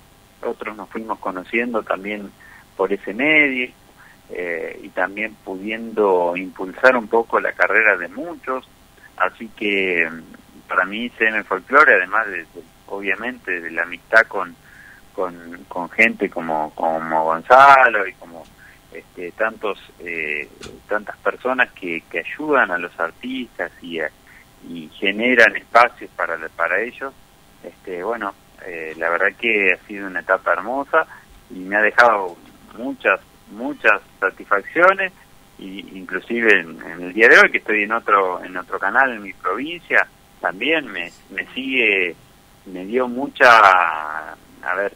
otros nos fuimos conociendo también por ese medio eh, y también pudiendo impulsar un poco la carrera de muchos. Así que mm, para mí CM Folklore, además de, obviamente de la amistad con, con, gente como, como Gonzalo y como este, tantos eh, tantas personas que, que ayudan a los artistas y, y generan espacios para, para ellos, este, bueno, eh, la verdad que ha sido una etapa hermosa y me ha dejado muchas, muchas satisfacciones, y inclusive en, el día de hoy que estoy en otro, en otro canal en mi provincia, también me, me sigue, me dio mucha, a ver,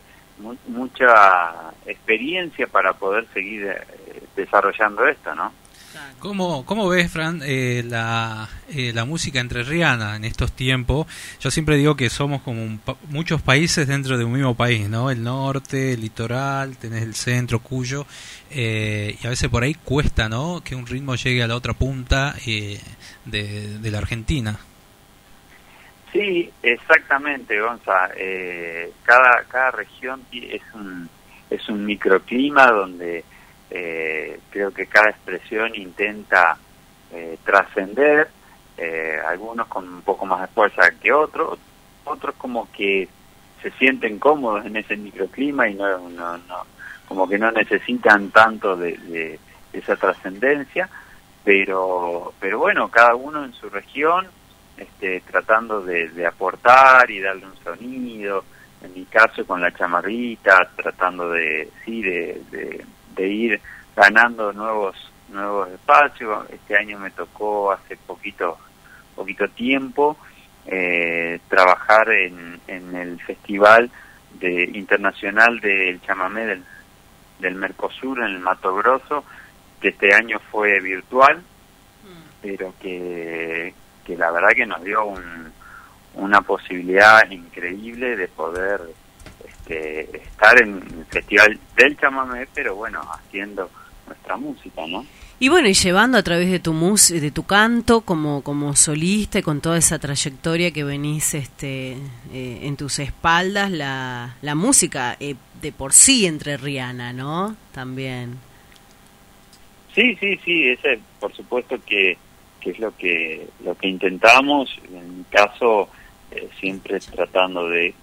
mucha experiencia para poder seguir eh, desarrollando esto, ¿no? ¿Cómo, ¿Cómo ves, Fran, eh, la, eh, la música entrerriana en estos tiempos? Yo siempre digo que somos como muchos países dentro de un mismo país, ¿no? El norte, el litoral, tenés el centro, Cuyo, eh, y a veces por ahí cuesta, ¿no? Que un ritmo llegue a la otra punta de, de la Argentina. Sí, exactamente, Gonza. cada, cada región es un, es un microclima donde eh, creo que cada expresión intenta eh, trascender, eh, algunos con un poco más de fuerza que otros, otros como que se sienten cómodos en ese microclima y no, no, no como que no necesitan tanto de, de esa trascendencia, pero, pero bueno, cada uno en su región, este, tratando de, de aportar y darle un sonido, en mi caso con la chamarrita, tratando de, sí, de, de, de ir ganando nuevos nuevos espacios. Este año me tocó hace poquito poquito tiempo eh, trabajar en, en el festival de internacional del chamamé del, del Mercosur en el Mato Grosso, que este año fue virtual, pero que, que la verdad que nos dio un, una posibilidad increíble de poder este, estar en el festival del chamamé, pero bueno, haciendo nuestra música, ¿no? Y bueno, y llevando a través de tu mus de tu canto como como solista y con toda esa trayectoria que venís este eh, en tus espaldas la, la música eh, de por sí entre Rihanna, ¿no? También. Sí, sí, sí, ese por supuesto que, que es lo que lo que intentamos, en mi caso eh, siempre tratando de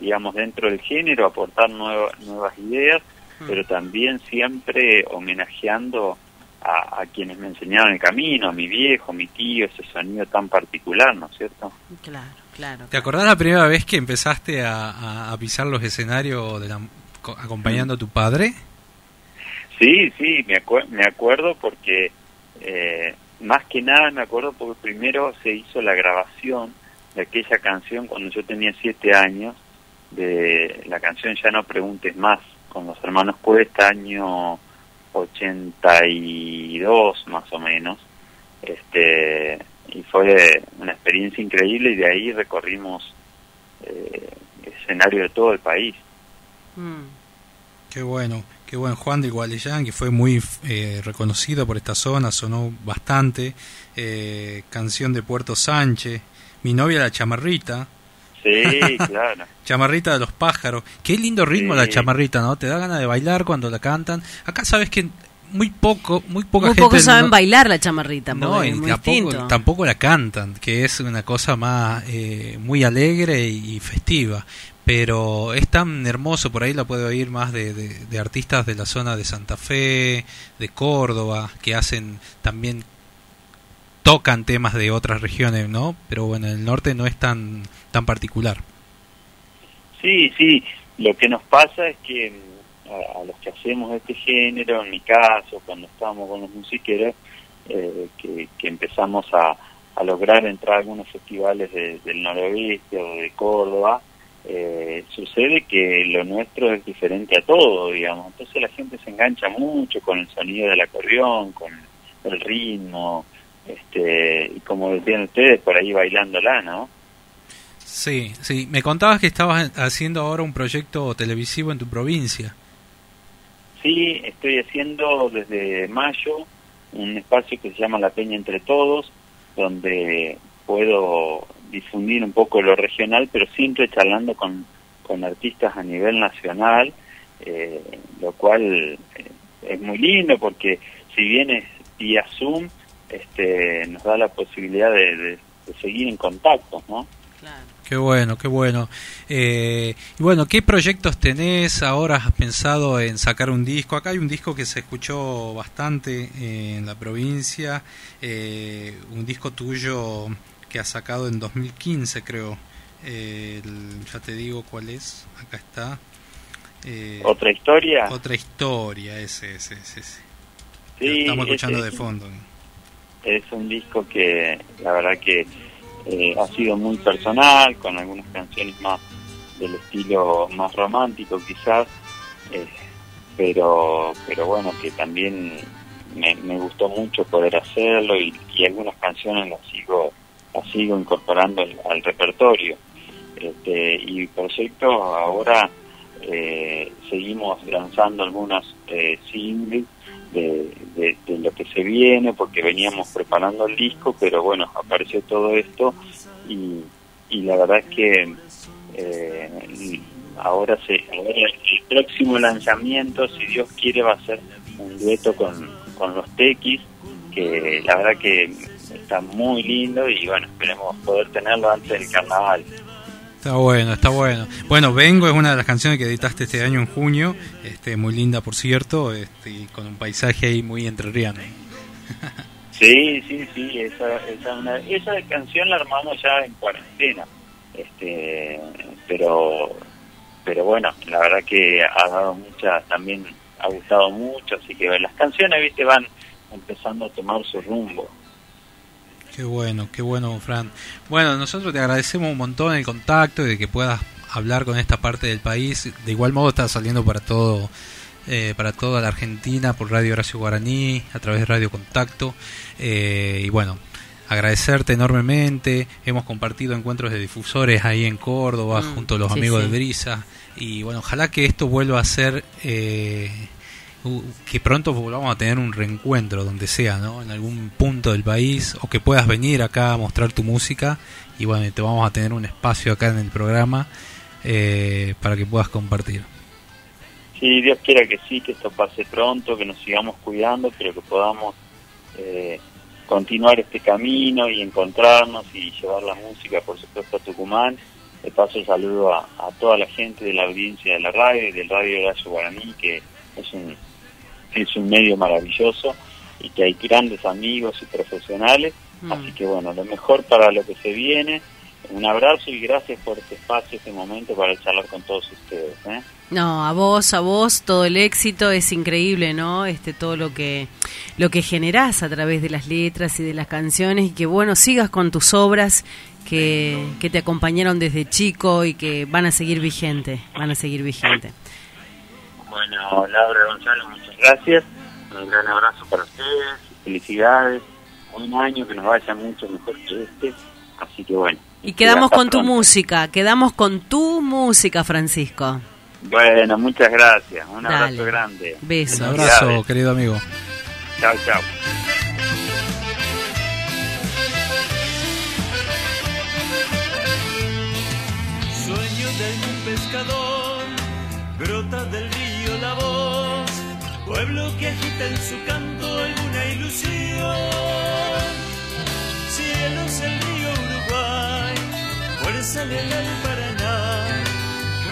digamos dentro del género aportar nuevas nuevas ideas, pero también siempre homenajeando a, a, quienes me enseñaron el camino, a mi viejo, mi tío, ese sonido tan particular, ¿no es cierto? Claro, claro. ¿Te acordás la primera vez que empezaste a, a, a pisar los escenarios de la, acompañando a tu padre? Sí, sí, me, acu me acuerdo porque eh, más que nada me acuerdo porque primero se hizo la grabación de aquella canción cuando yo tenía siete años, de la canción Ya no preguntes más, con los hermanos Cuesta, año 82 más o menos. Este y fue una experiencia increíble y de ahí recorrimos eh, escenario de todo el país. Mm. qué bueno qué bueno. Juan de Gualeyán que fue muy eh, reconocido por esta zona sonó bastante. Eh, canción de Puerto Sánchez mi novia la chamarrita Sí, claro. chamarrita de los pájaros. Qué lindo ritmo sí. la chamarrita, ¿no? Te da ganas de bailar cuando la cantan. Acá sabes que muy poco, muy poca muy gente. pocos saben no, bailar la chamarrita, no, muy tampoco, tampoco, la cantan, que es una cosa más eh, muy alegre y festiva. Pero es tan hermoso, por ahí la puedo oír más de, de, de artistas de la zona de Santa Fe, de Córdoba, que hacen también tocan temas de otras regiones, ¿no? Pero bueno, el norte no es tan tan particular. Sí, sí. Lo que nos pasa es que a, a los que hacemos este género, en mi caso, cuando estábamos con los musiqueros, eh, que, empezamos a, lograr entrar a algunos festivales de, del noroeste o de Córdoba, eh, sucede que lo nuestro es diferente a todo, digamos. Entonces la gente se engancha mucho con el sonido del acordeón, con el ritmo, este y como decían ustedes por ahí bailándola no sí sí me contabas que estabas haciendo ahora un proyecto televisivo en tu provincia sí estoy haciendo desde mayo un espacio que se llama la peña entre todos donde puedo difundir un poco lo regional pero siempre charlando con con artistas a nivel nacional eh, lo cual eh, es muy lindo porque si bien es vía Zoom este, nos da la posibilidad de, de, de seguir en contacto, ¿no? Claro. Qué bueno, qué bueno. Eh, y bueno, ¿qué proyectos tenés? Ahora has pensado en sacar un disco. Acá hay un disco que se escuchó bastante en la provincia, eh, un disco tuyo que has sacado en 2015, creo. Eh, el, ya te digo cuál es. Acá está. Eh, ¿Otra historia? Otra historia, ese, ese, ese. ese. Sí, estamos escuchando ese, de fondo es un disco que la verdad que eh, ha sido muy personal, con algunas canciones más del estilo más romántico quizás, eh, pero pero bueno, que también me, gustó mucho poder hacerlo y, algunas canciones las sigo las sigo incorporando al, repertorio. Este, y proyecto ahora eh, seguimos lanzando algunas eh, singles de, de, lo que se viene, porque veníamos preparando el disco, pero bueno, apareció todo esto y, y la verdad es que eh, ahora, se, ahora el próximo lanzamiento, si Dios quiere, va a ser un dueto con, con los Tequis, que la verdad que está muy lindo y bueno, esperemos poder tenerlo antes del carnaval. Está bueno, está bueno. Bueno, Vengo es una de las canciones que editaste este año en junio, este, muy linda por cierto, este, con un paisaje ahí muy entrerriano. Sí, sí, sí, esa, esa, esa canción la armamos ya en cuarentena, este, pero, pero bueno, la verdad que ha dado mucha, también ha gustado mucho, así que las canciones, viste, van empezando a tomar su rumbo. Qué bueno, qué bueno, Fran. Bueno, nosotros te agradecemos un montón el contacto y de que puedas hablar con esta parte del país. De igual modo está saliendo para todo eh, para toda la Argentina por Radio Horacio Guaraní, a través de Radio Contacto. Eh, y bueno, agradecerte enormemente. Hemos compartido encuentros de difusores ahí en Córdoba mm, junto a los amigos de Brisa. Y bueno, ojalá que esto vuelva a ser... Eh, que pronto volvamos a tener un reencuentro donde sea, ¿no? En algún punto del país o que puedas venir acá a mostrar tu música y bueno, te vamos a tener un espacio acá en el programa eh, para que puedas compartir. Sí, Dios quiera que sí, que esto pase pronto, que nos sigamos cuidando, pero que podamos eh, continuar este camino y encontrarnos y llevar la música, por supuesto, a Tucumán. De paso, saludo a, a toda la gente de la audiencia de la radio y del Radio Horacio Guaraní, que es un es un medio maravilloso y que hay grandes amigos y profesionales. Mm. Así que bueno, lo mejor para lo que se viene. Un abrazo y gracias por este espacio, este momento para charlar con todos ustedes. ¿eh? No, a vos, a vos, todo el éxito es increíble, ¿no? Este, todo lo que, lo que generás a través de las letras y de las canciones y que bueno, sigas con tus obras que, que te acompañaron desde chico y que van a seguir vigente, van a seguir vigente. Bueno, Laura Gonzalo, muchas gracias. Un gran abrazo para ustedes. Felicidades. Un año que nos vaya mucho mejor que este. Así que bueno. Y quedamos con tu música, quedamos con tu música, Francisco. Bueno, muchas gracias. Un abrazo grande. Besos. Un abrazo, querido amigo. Chao, chao. Sueño de un pescador, brota del la voz, pueblo que agita en su canto alguna ilusión. Cielos el río Uruguay, fuerza leal al Paraná,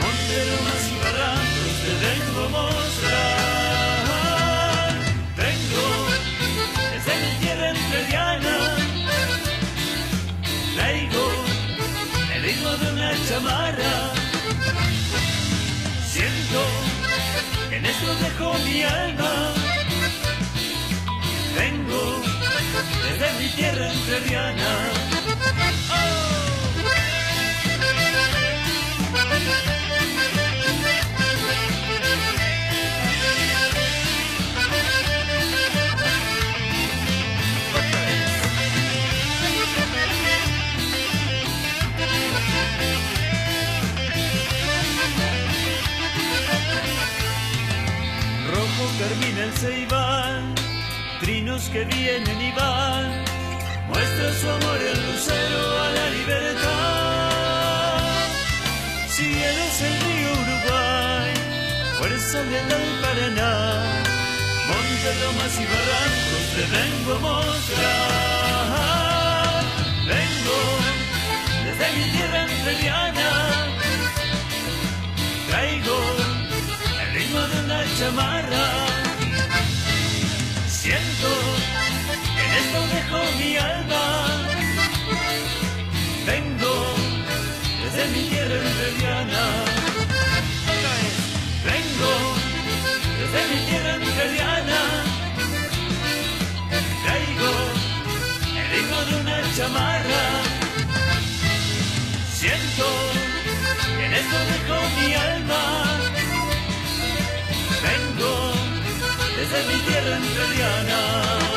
monte lomas y barrancos te vengo a mostrar. Vengo desde mi tierra entrerriana, traigo el ritmo de una chamarra. En esto dejo mi alma. Vengo desde mi tierra entrerriana. Termina el ceibal, trinos que vienen y van, muestra su amor el lucero a la libertad. Si eres el río Uruguay, fuerza leal al Paraná, monte, lomas y barrancos te vengo a mostrar. Vengo desde mi tierra entrerriana, traigo el ritmo de una chamarra. Esto dejo mi alma. Vengo desde mi tierra entrerriana. Vengo desde mi tierra entrerriana. Traigo el ritmo de una chamarra. Siento que en esto dejo mi alma. Vengo desde mi tierra entrerriana.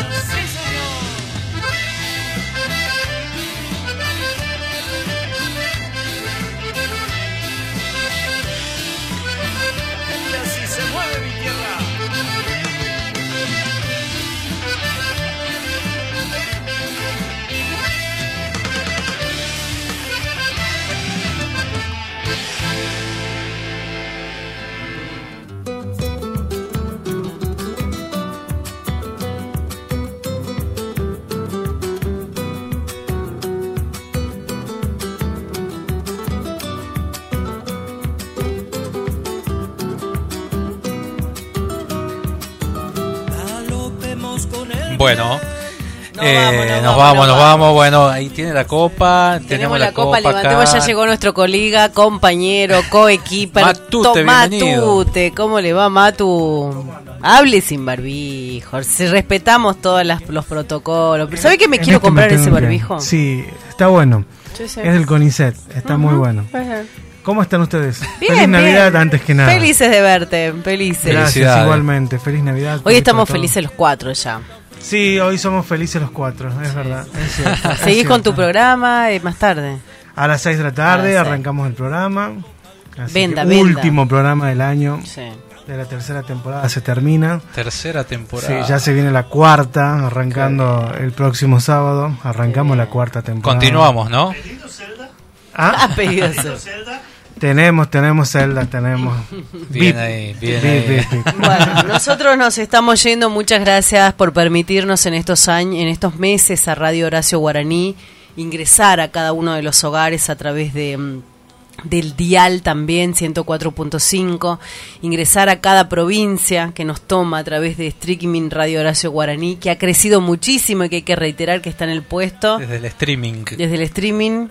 Nos eh, vamos, nos nos vamos, vamos, nos vamos. Bueno, ahí tiene la copa. Tenemos la copa, levantemos, ya llegó nuestro colega, compañero, coequiper, Matute, bienvenido. Matute, ¿cómo le va Matu? Hable sin barbijo, si respetamos todos las- los protocolos. Pero ¿Sabe que me En quiero este comprar ese que- barbijo? Sí, está bueno. Es del CONICET, está muy bueno. ¿Cómo están ustedes? Bien, Feliz Navidad bien. antes que nada. Felices de verte, felices. Gracias, igualmente. Feliz Navidad. Hoy estamos felices los cuatro ya. Sí, hoy somos felices los cuatro, es verdad. es cierto, es Seguís con tu programa eh, más tarde. A las 6 de la tarde arrancamos el programa. Así Venda, que venda. Último programa del año. Sí. De la tercera temporada se termina. Tercera Sí, temporada. ya se viene la cuarta, arrancando el próximo sábado. Arrancamos la cuarta temporada. Continuamos, ¿no? Ah, Ha pedido ser. Tenemos, tenemos Zelda, tenemos. Bien ahí, bien VIP, ahí. Bueno, nosotros nos estamos yendo. Muchas gracias por permitirnos en estos años, en estos meses a Radio Horacio Guaraní ingresar a cada uno de los hogares a través de mm, del dial también 104.5, ingresar a cada provincia que nos toma a través de streaming Radio Horacio Guaraní, que ha crecido muchísimo y que hay que reiterar que está en el puesto Desde el streaming. desde el streaming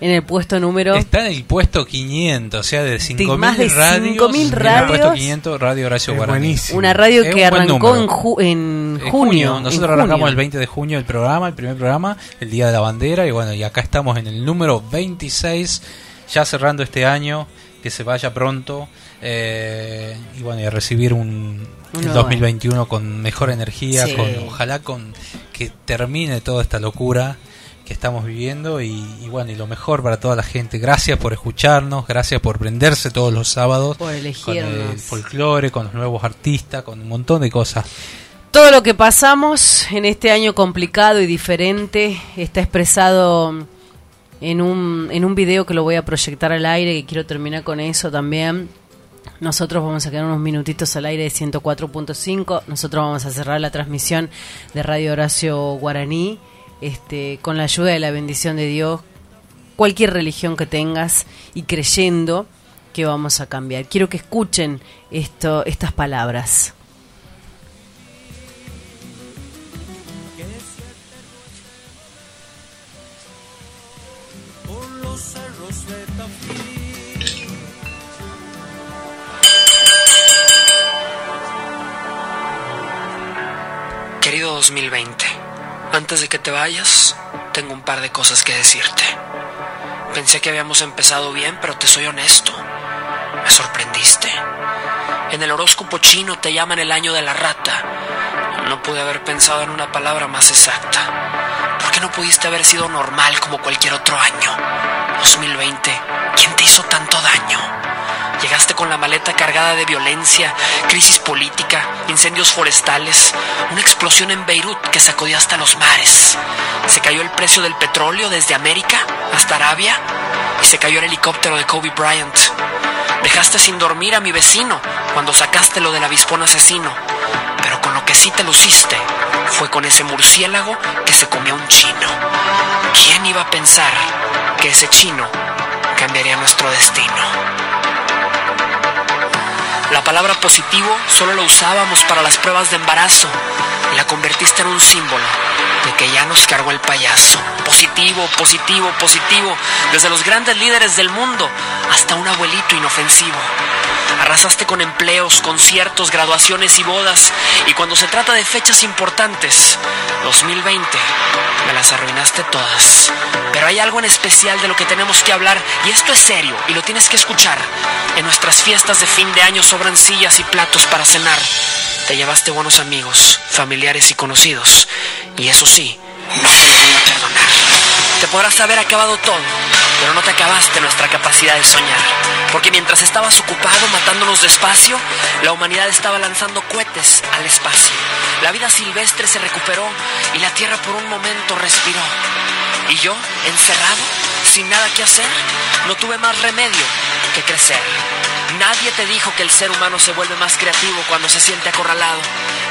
en el puesto número Está en el puesto 500, o sea, de 5.000 más de radios. 5.000 en el radios. puesto 500, Radio Horacio Guaraní. una radio Es que un arrancó en, ju- en En junio. en Nosotros junio. arrancamos el 20 de junio el programa, el primer programa, el Día de la Bandera, y bueno, y acá estamos en el número 26, ya cerrando este año, que se vaya pronto, eh, y bueno, y a recibir un, el nuevo 2021 con mejor energía, Sí. con ojalá con que termine toda esta locura que estamos viviendo y, y bueno y lo mejor para toda la gente gracias por escucharnos gracias por prenderse todos los sábados Por con el folclore con los nuevos artistas con un montón de cosas Todo lo que pasamos en este año complicado y diferente está expresado en un, en un video que lo voy a proyectar al aire, que quiero terminar con eso también. Nosotros vamos a quedar unos minutitos al aire de 104.5. Nosotros vamos a cerrar la transmisión de Radio Horacio Guaraní este, con la ayuda de la bendición de Dios. Cualquier religión que tengas y creyendo que vamos a cambiar. Quiero que escuchen esto, estas palabras. Querido 2020, antes de que te vayas, tengo un par de cosas que decirte. Pensé que habíamos empezado bien, pero te soy honesto. Me sorprendiste. En el horóscopo chino te llaman el año de la rata. No pude haber pensado en una palabra más exacta. ¿Por qué no pudiste haber sido normal como cualquier otro año? 2020, ¿quién te hizo tanto daño? Llegaste con la maleta cargada de violencia, crisis política, incendios forestales, una explosión en Beirut que sacudió hasta los mares. Se cayó el precio del petróleo desde América hasta Arabia y se cayó el helicóptero de Kobe Bryant. Dejaste sin dormir a mi vecino cuando sacaste lo del avispón asesino. Pero con lo que sí te luciste fue con ese murciélago que se comió un chino. ¿Quién iba a pensar que ese chino cambiaría nuestro destino? La palabra positivo solo la usábamos para las pruebas de embarazo y la convertiste en un símbolo de que ya nos cargó el payaso. Positivo, positivo, positivo, desde los grandes líderes del mundo hasta un abuelito inofensivo. Arrasaste con empleos, conciertos, graduaciones y bodas y cuando se trata de fechas importantes, 2020, me las arruinaste todas. Pero hay algo en especial de lo que tenemos que hablar y esto es serio y lo tienes que escuchar. En nuestras fiestas de fin de año sobran sillas y platos para cenar. Te llevaste buenos amigos, familiares y conocidos. Y eso sí, no te voy a perdonar. Te podrás haber acabado todo, pero no te acabaste nuestra capacidad de soñar. Porque mientras estabas ocupado matándonos despacio, la humanidad estaba lanzando cohetes al espacio. La vida silvestre se recuperó y la Tierra por un momento respiró. Y yo, encerrado, sin nada que hacer, no tuve más remedio que crecer. Nadie te dijo que el ser humano se vuelve más creativo cuando se siente acorralado.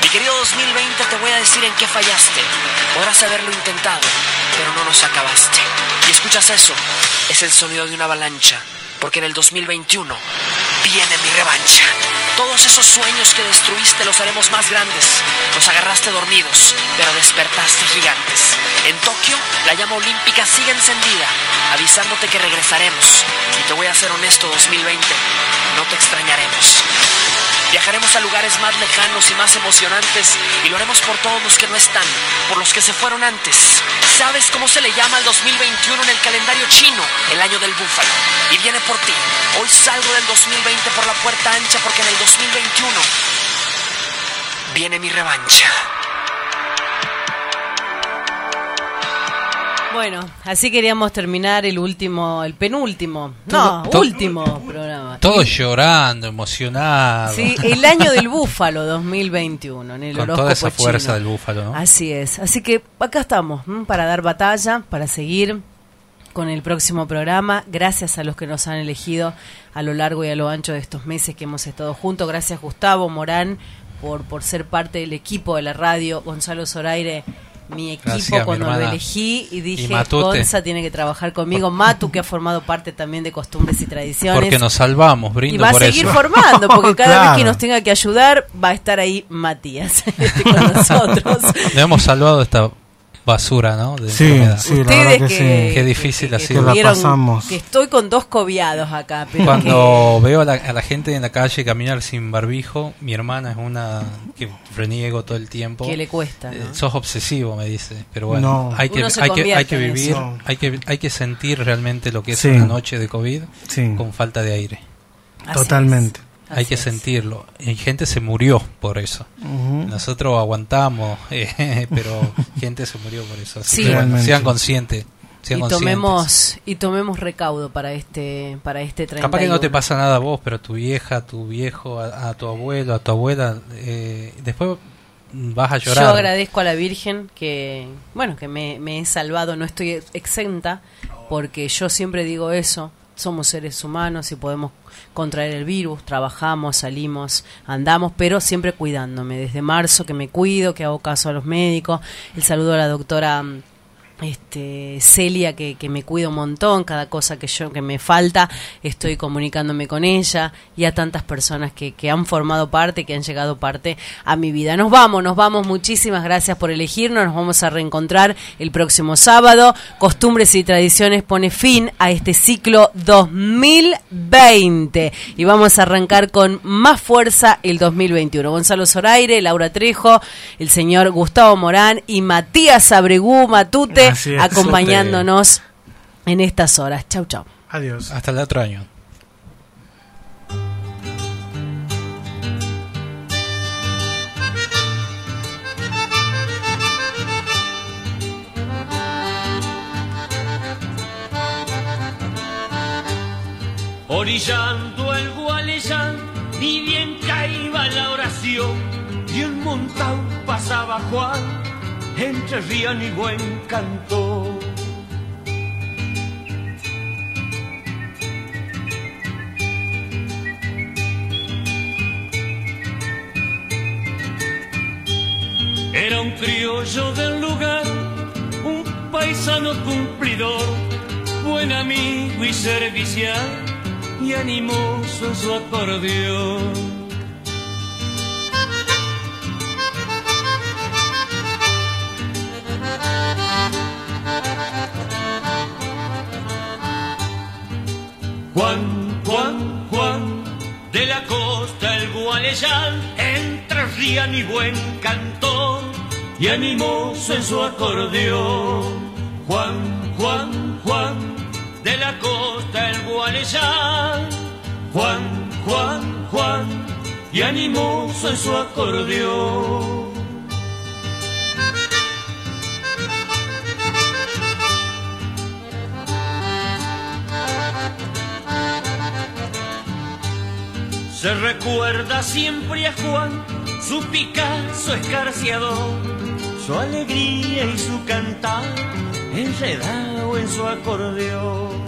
Mi querido 2020, te voy a decir en qué fallaste. Podrás haberlo intentado, pero no nos acabaste. Y escuchas eso, es el sonido de una avalancha, porque en el 2021 Viene mi revancha. Todos esos sueños que destruiste los haremos más grandes. Los agarraste dormidos, pero despertaste gigantes. En Tokio, la llama olímpica sigue encendida, avisándote que regresaremos. Y te voy a ser honesto 2020, no te extrañaremos. Viajaremos a lugares más lejanos y más emocionantes y lo haremos por todos los que no están, por los que se fueron antes. ¿Sabes cómo se le llama al 2021 en el calendario chino? El año del búfalo. Y viene por ti. Hoy salgo del 2020 por la puerta ancha porque en el 2021 viene mi revancha. Bueno, así queríamos terminar el último, el penúltimo, no, Todo- último programa. Todos llorando, emocionados. Sí, el año del búfalo 2021 en el Con horóscopo toda esa fuerza chino. del búfalo, ¿no? Así es. Así que acá estamos ¿m? para dar batalla, para seguir con el próximo programa. Gracias a los que nos han elegido a lo largo y a lo ancho de estos meses que hemos estado juntos. Gracias Gustavo Morán por, por ser parte del equipo de la radio. Gonzalo Zoraire, mi equipo Gracias, mi cuando lo hermana. elegí y dije. Gonza tiene que trabajar conmigo. Matu, que ha formado parte también de Costumbres y Tradiciones. Porque nos salvamos, brindo Y va a seguir eso. formando, porque cada vez que nos tenga que ayudar, va a estar ahí Matías este, con nosotros. Nos hemos salvado esta basura, ¿no? De Sí, enfermedad. sí, la Ustedes verdad que, que- sí. Qué difícil ha que sido. tuvieron- que estoy con dos cobiados acá, pero Cuando veo a la, a la gente en la calle caminar sin barbijo, mi hermana es una que reniego todo el tiempo. Que le cuesta, ¿no? Eh, sos obsesivo, me dice. Pero bueno, No. hay, que, hay, que, hay que vivir, hay que, hay que sentir realmente lo que es Sí. una noche de COVID Sí. con falta de aire. Así Totalmente. Hay que sentirlo. Y gente se murió por eso. Ujú. Nosotros aguantamos, eh, pero gente se murió por eso. Así Sí. que bueno, sean conscientes. Sean y tomemos y tomemos recaudo para este para este 31. Capaz que no te pasa nada a vos, pero a tu vieja, a tu viejo, a, a tu abuelo, a tu abuela, eh, después vas a llorar. Yo agradezco a la Virgen que, bueno, que me, me he salvado, no estoy exenta, porque yo siempre digo eso, somos seres humanos y podemos contraer el virus, trabajamos, salimos, andamos, pero siempre cuidándome. Desde marzo que me cuido, que hago caso a los médicos, el saludo a la doctora mm, este Celia que, que me cuida un montón cada cosa que yo que me falta estoy comunicándome con ella y a tantas personas que, que han formado parte que han llegado parte a mi vida. Nos vamos nos vamos. Muchísimas gracias por elegirnos. Nos vamos a reencontrar el próximo sábado. Costumbres y tradiciones pone fin a este ciclo 2020 y vamos a arrancar con más fuerza el 2021 Gonzalo Zoraire Laura Trejo el señor Gustavo Morán y Matías Abregú Matute Así es. acompañándonos en estas horas. Chau, chau. Adiós. Hasta el otro año. Orillando el Gualeyán, ni bien caía la oración, y en montao pasaba Juan, entre rían y buen canto. Era un criollo del lugar, un paisano cumplidor, buen amigo y servicial y animoso en su acordeón. Juan, Juan, Juan, de la costa el Gualeyán, entre rían y buen cantor, y animoso en su acordeón. Juan, Juan, Juan, de la costa el Gualeyán, Juan, Juan, Juan, y animoso en su acordeón. Se recuerda siempre a Juan, su Picasso escarciador, su alegría y su cantar, enredado en su acordeón.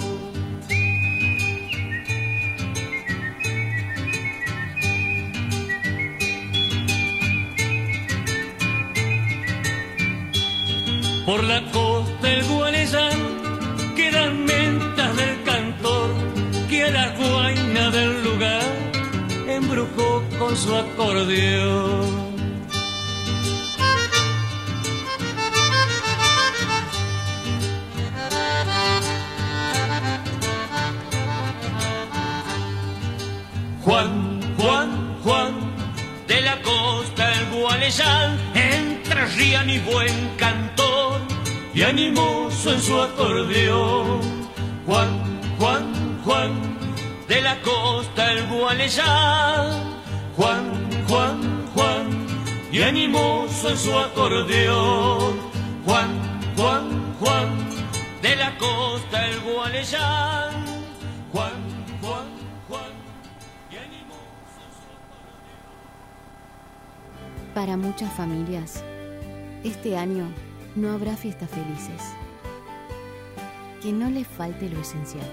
Por la costa del Gualeyán quedan mentas del cantor que a guaina del lugar con su acordeón. Juan, Juan, Juan, de la costa el Gualeyán, entre rían y buen cantor, y animoso en su acordeón. Juan, Juan, Juan, de la costa el Gualeyán, Juan, Juan, Juan, y animoso en su acordeón. Juan, Juan, Juan, de la costa el Gualeyán, Juan, Juan, Juan. Para muchas familias, este año no habrá fiestas felices. Que no les falte lo esencial.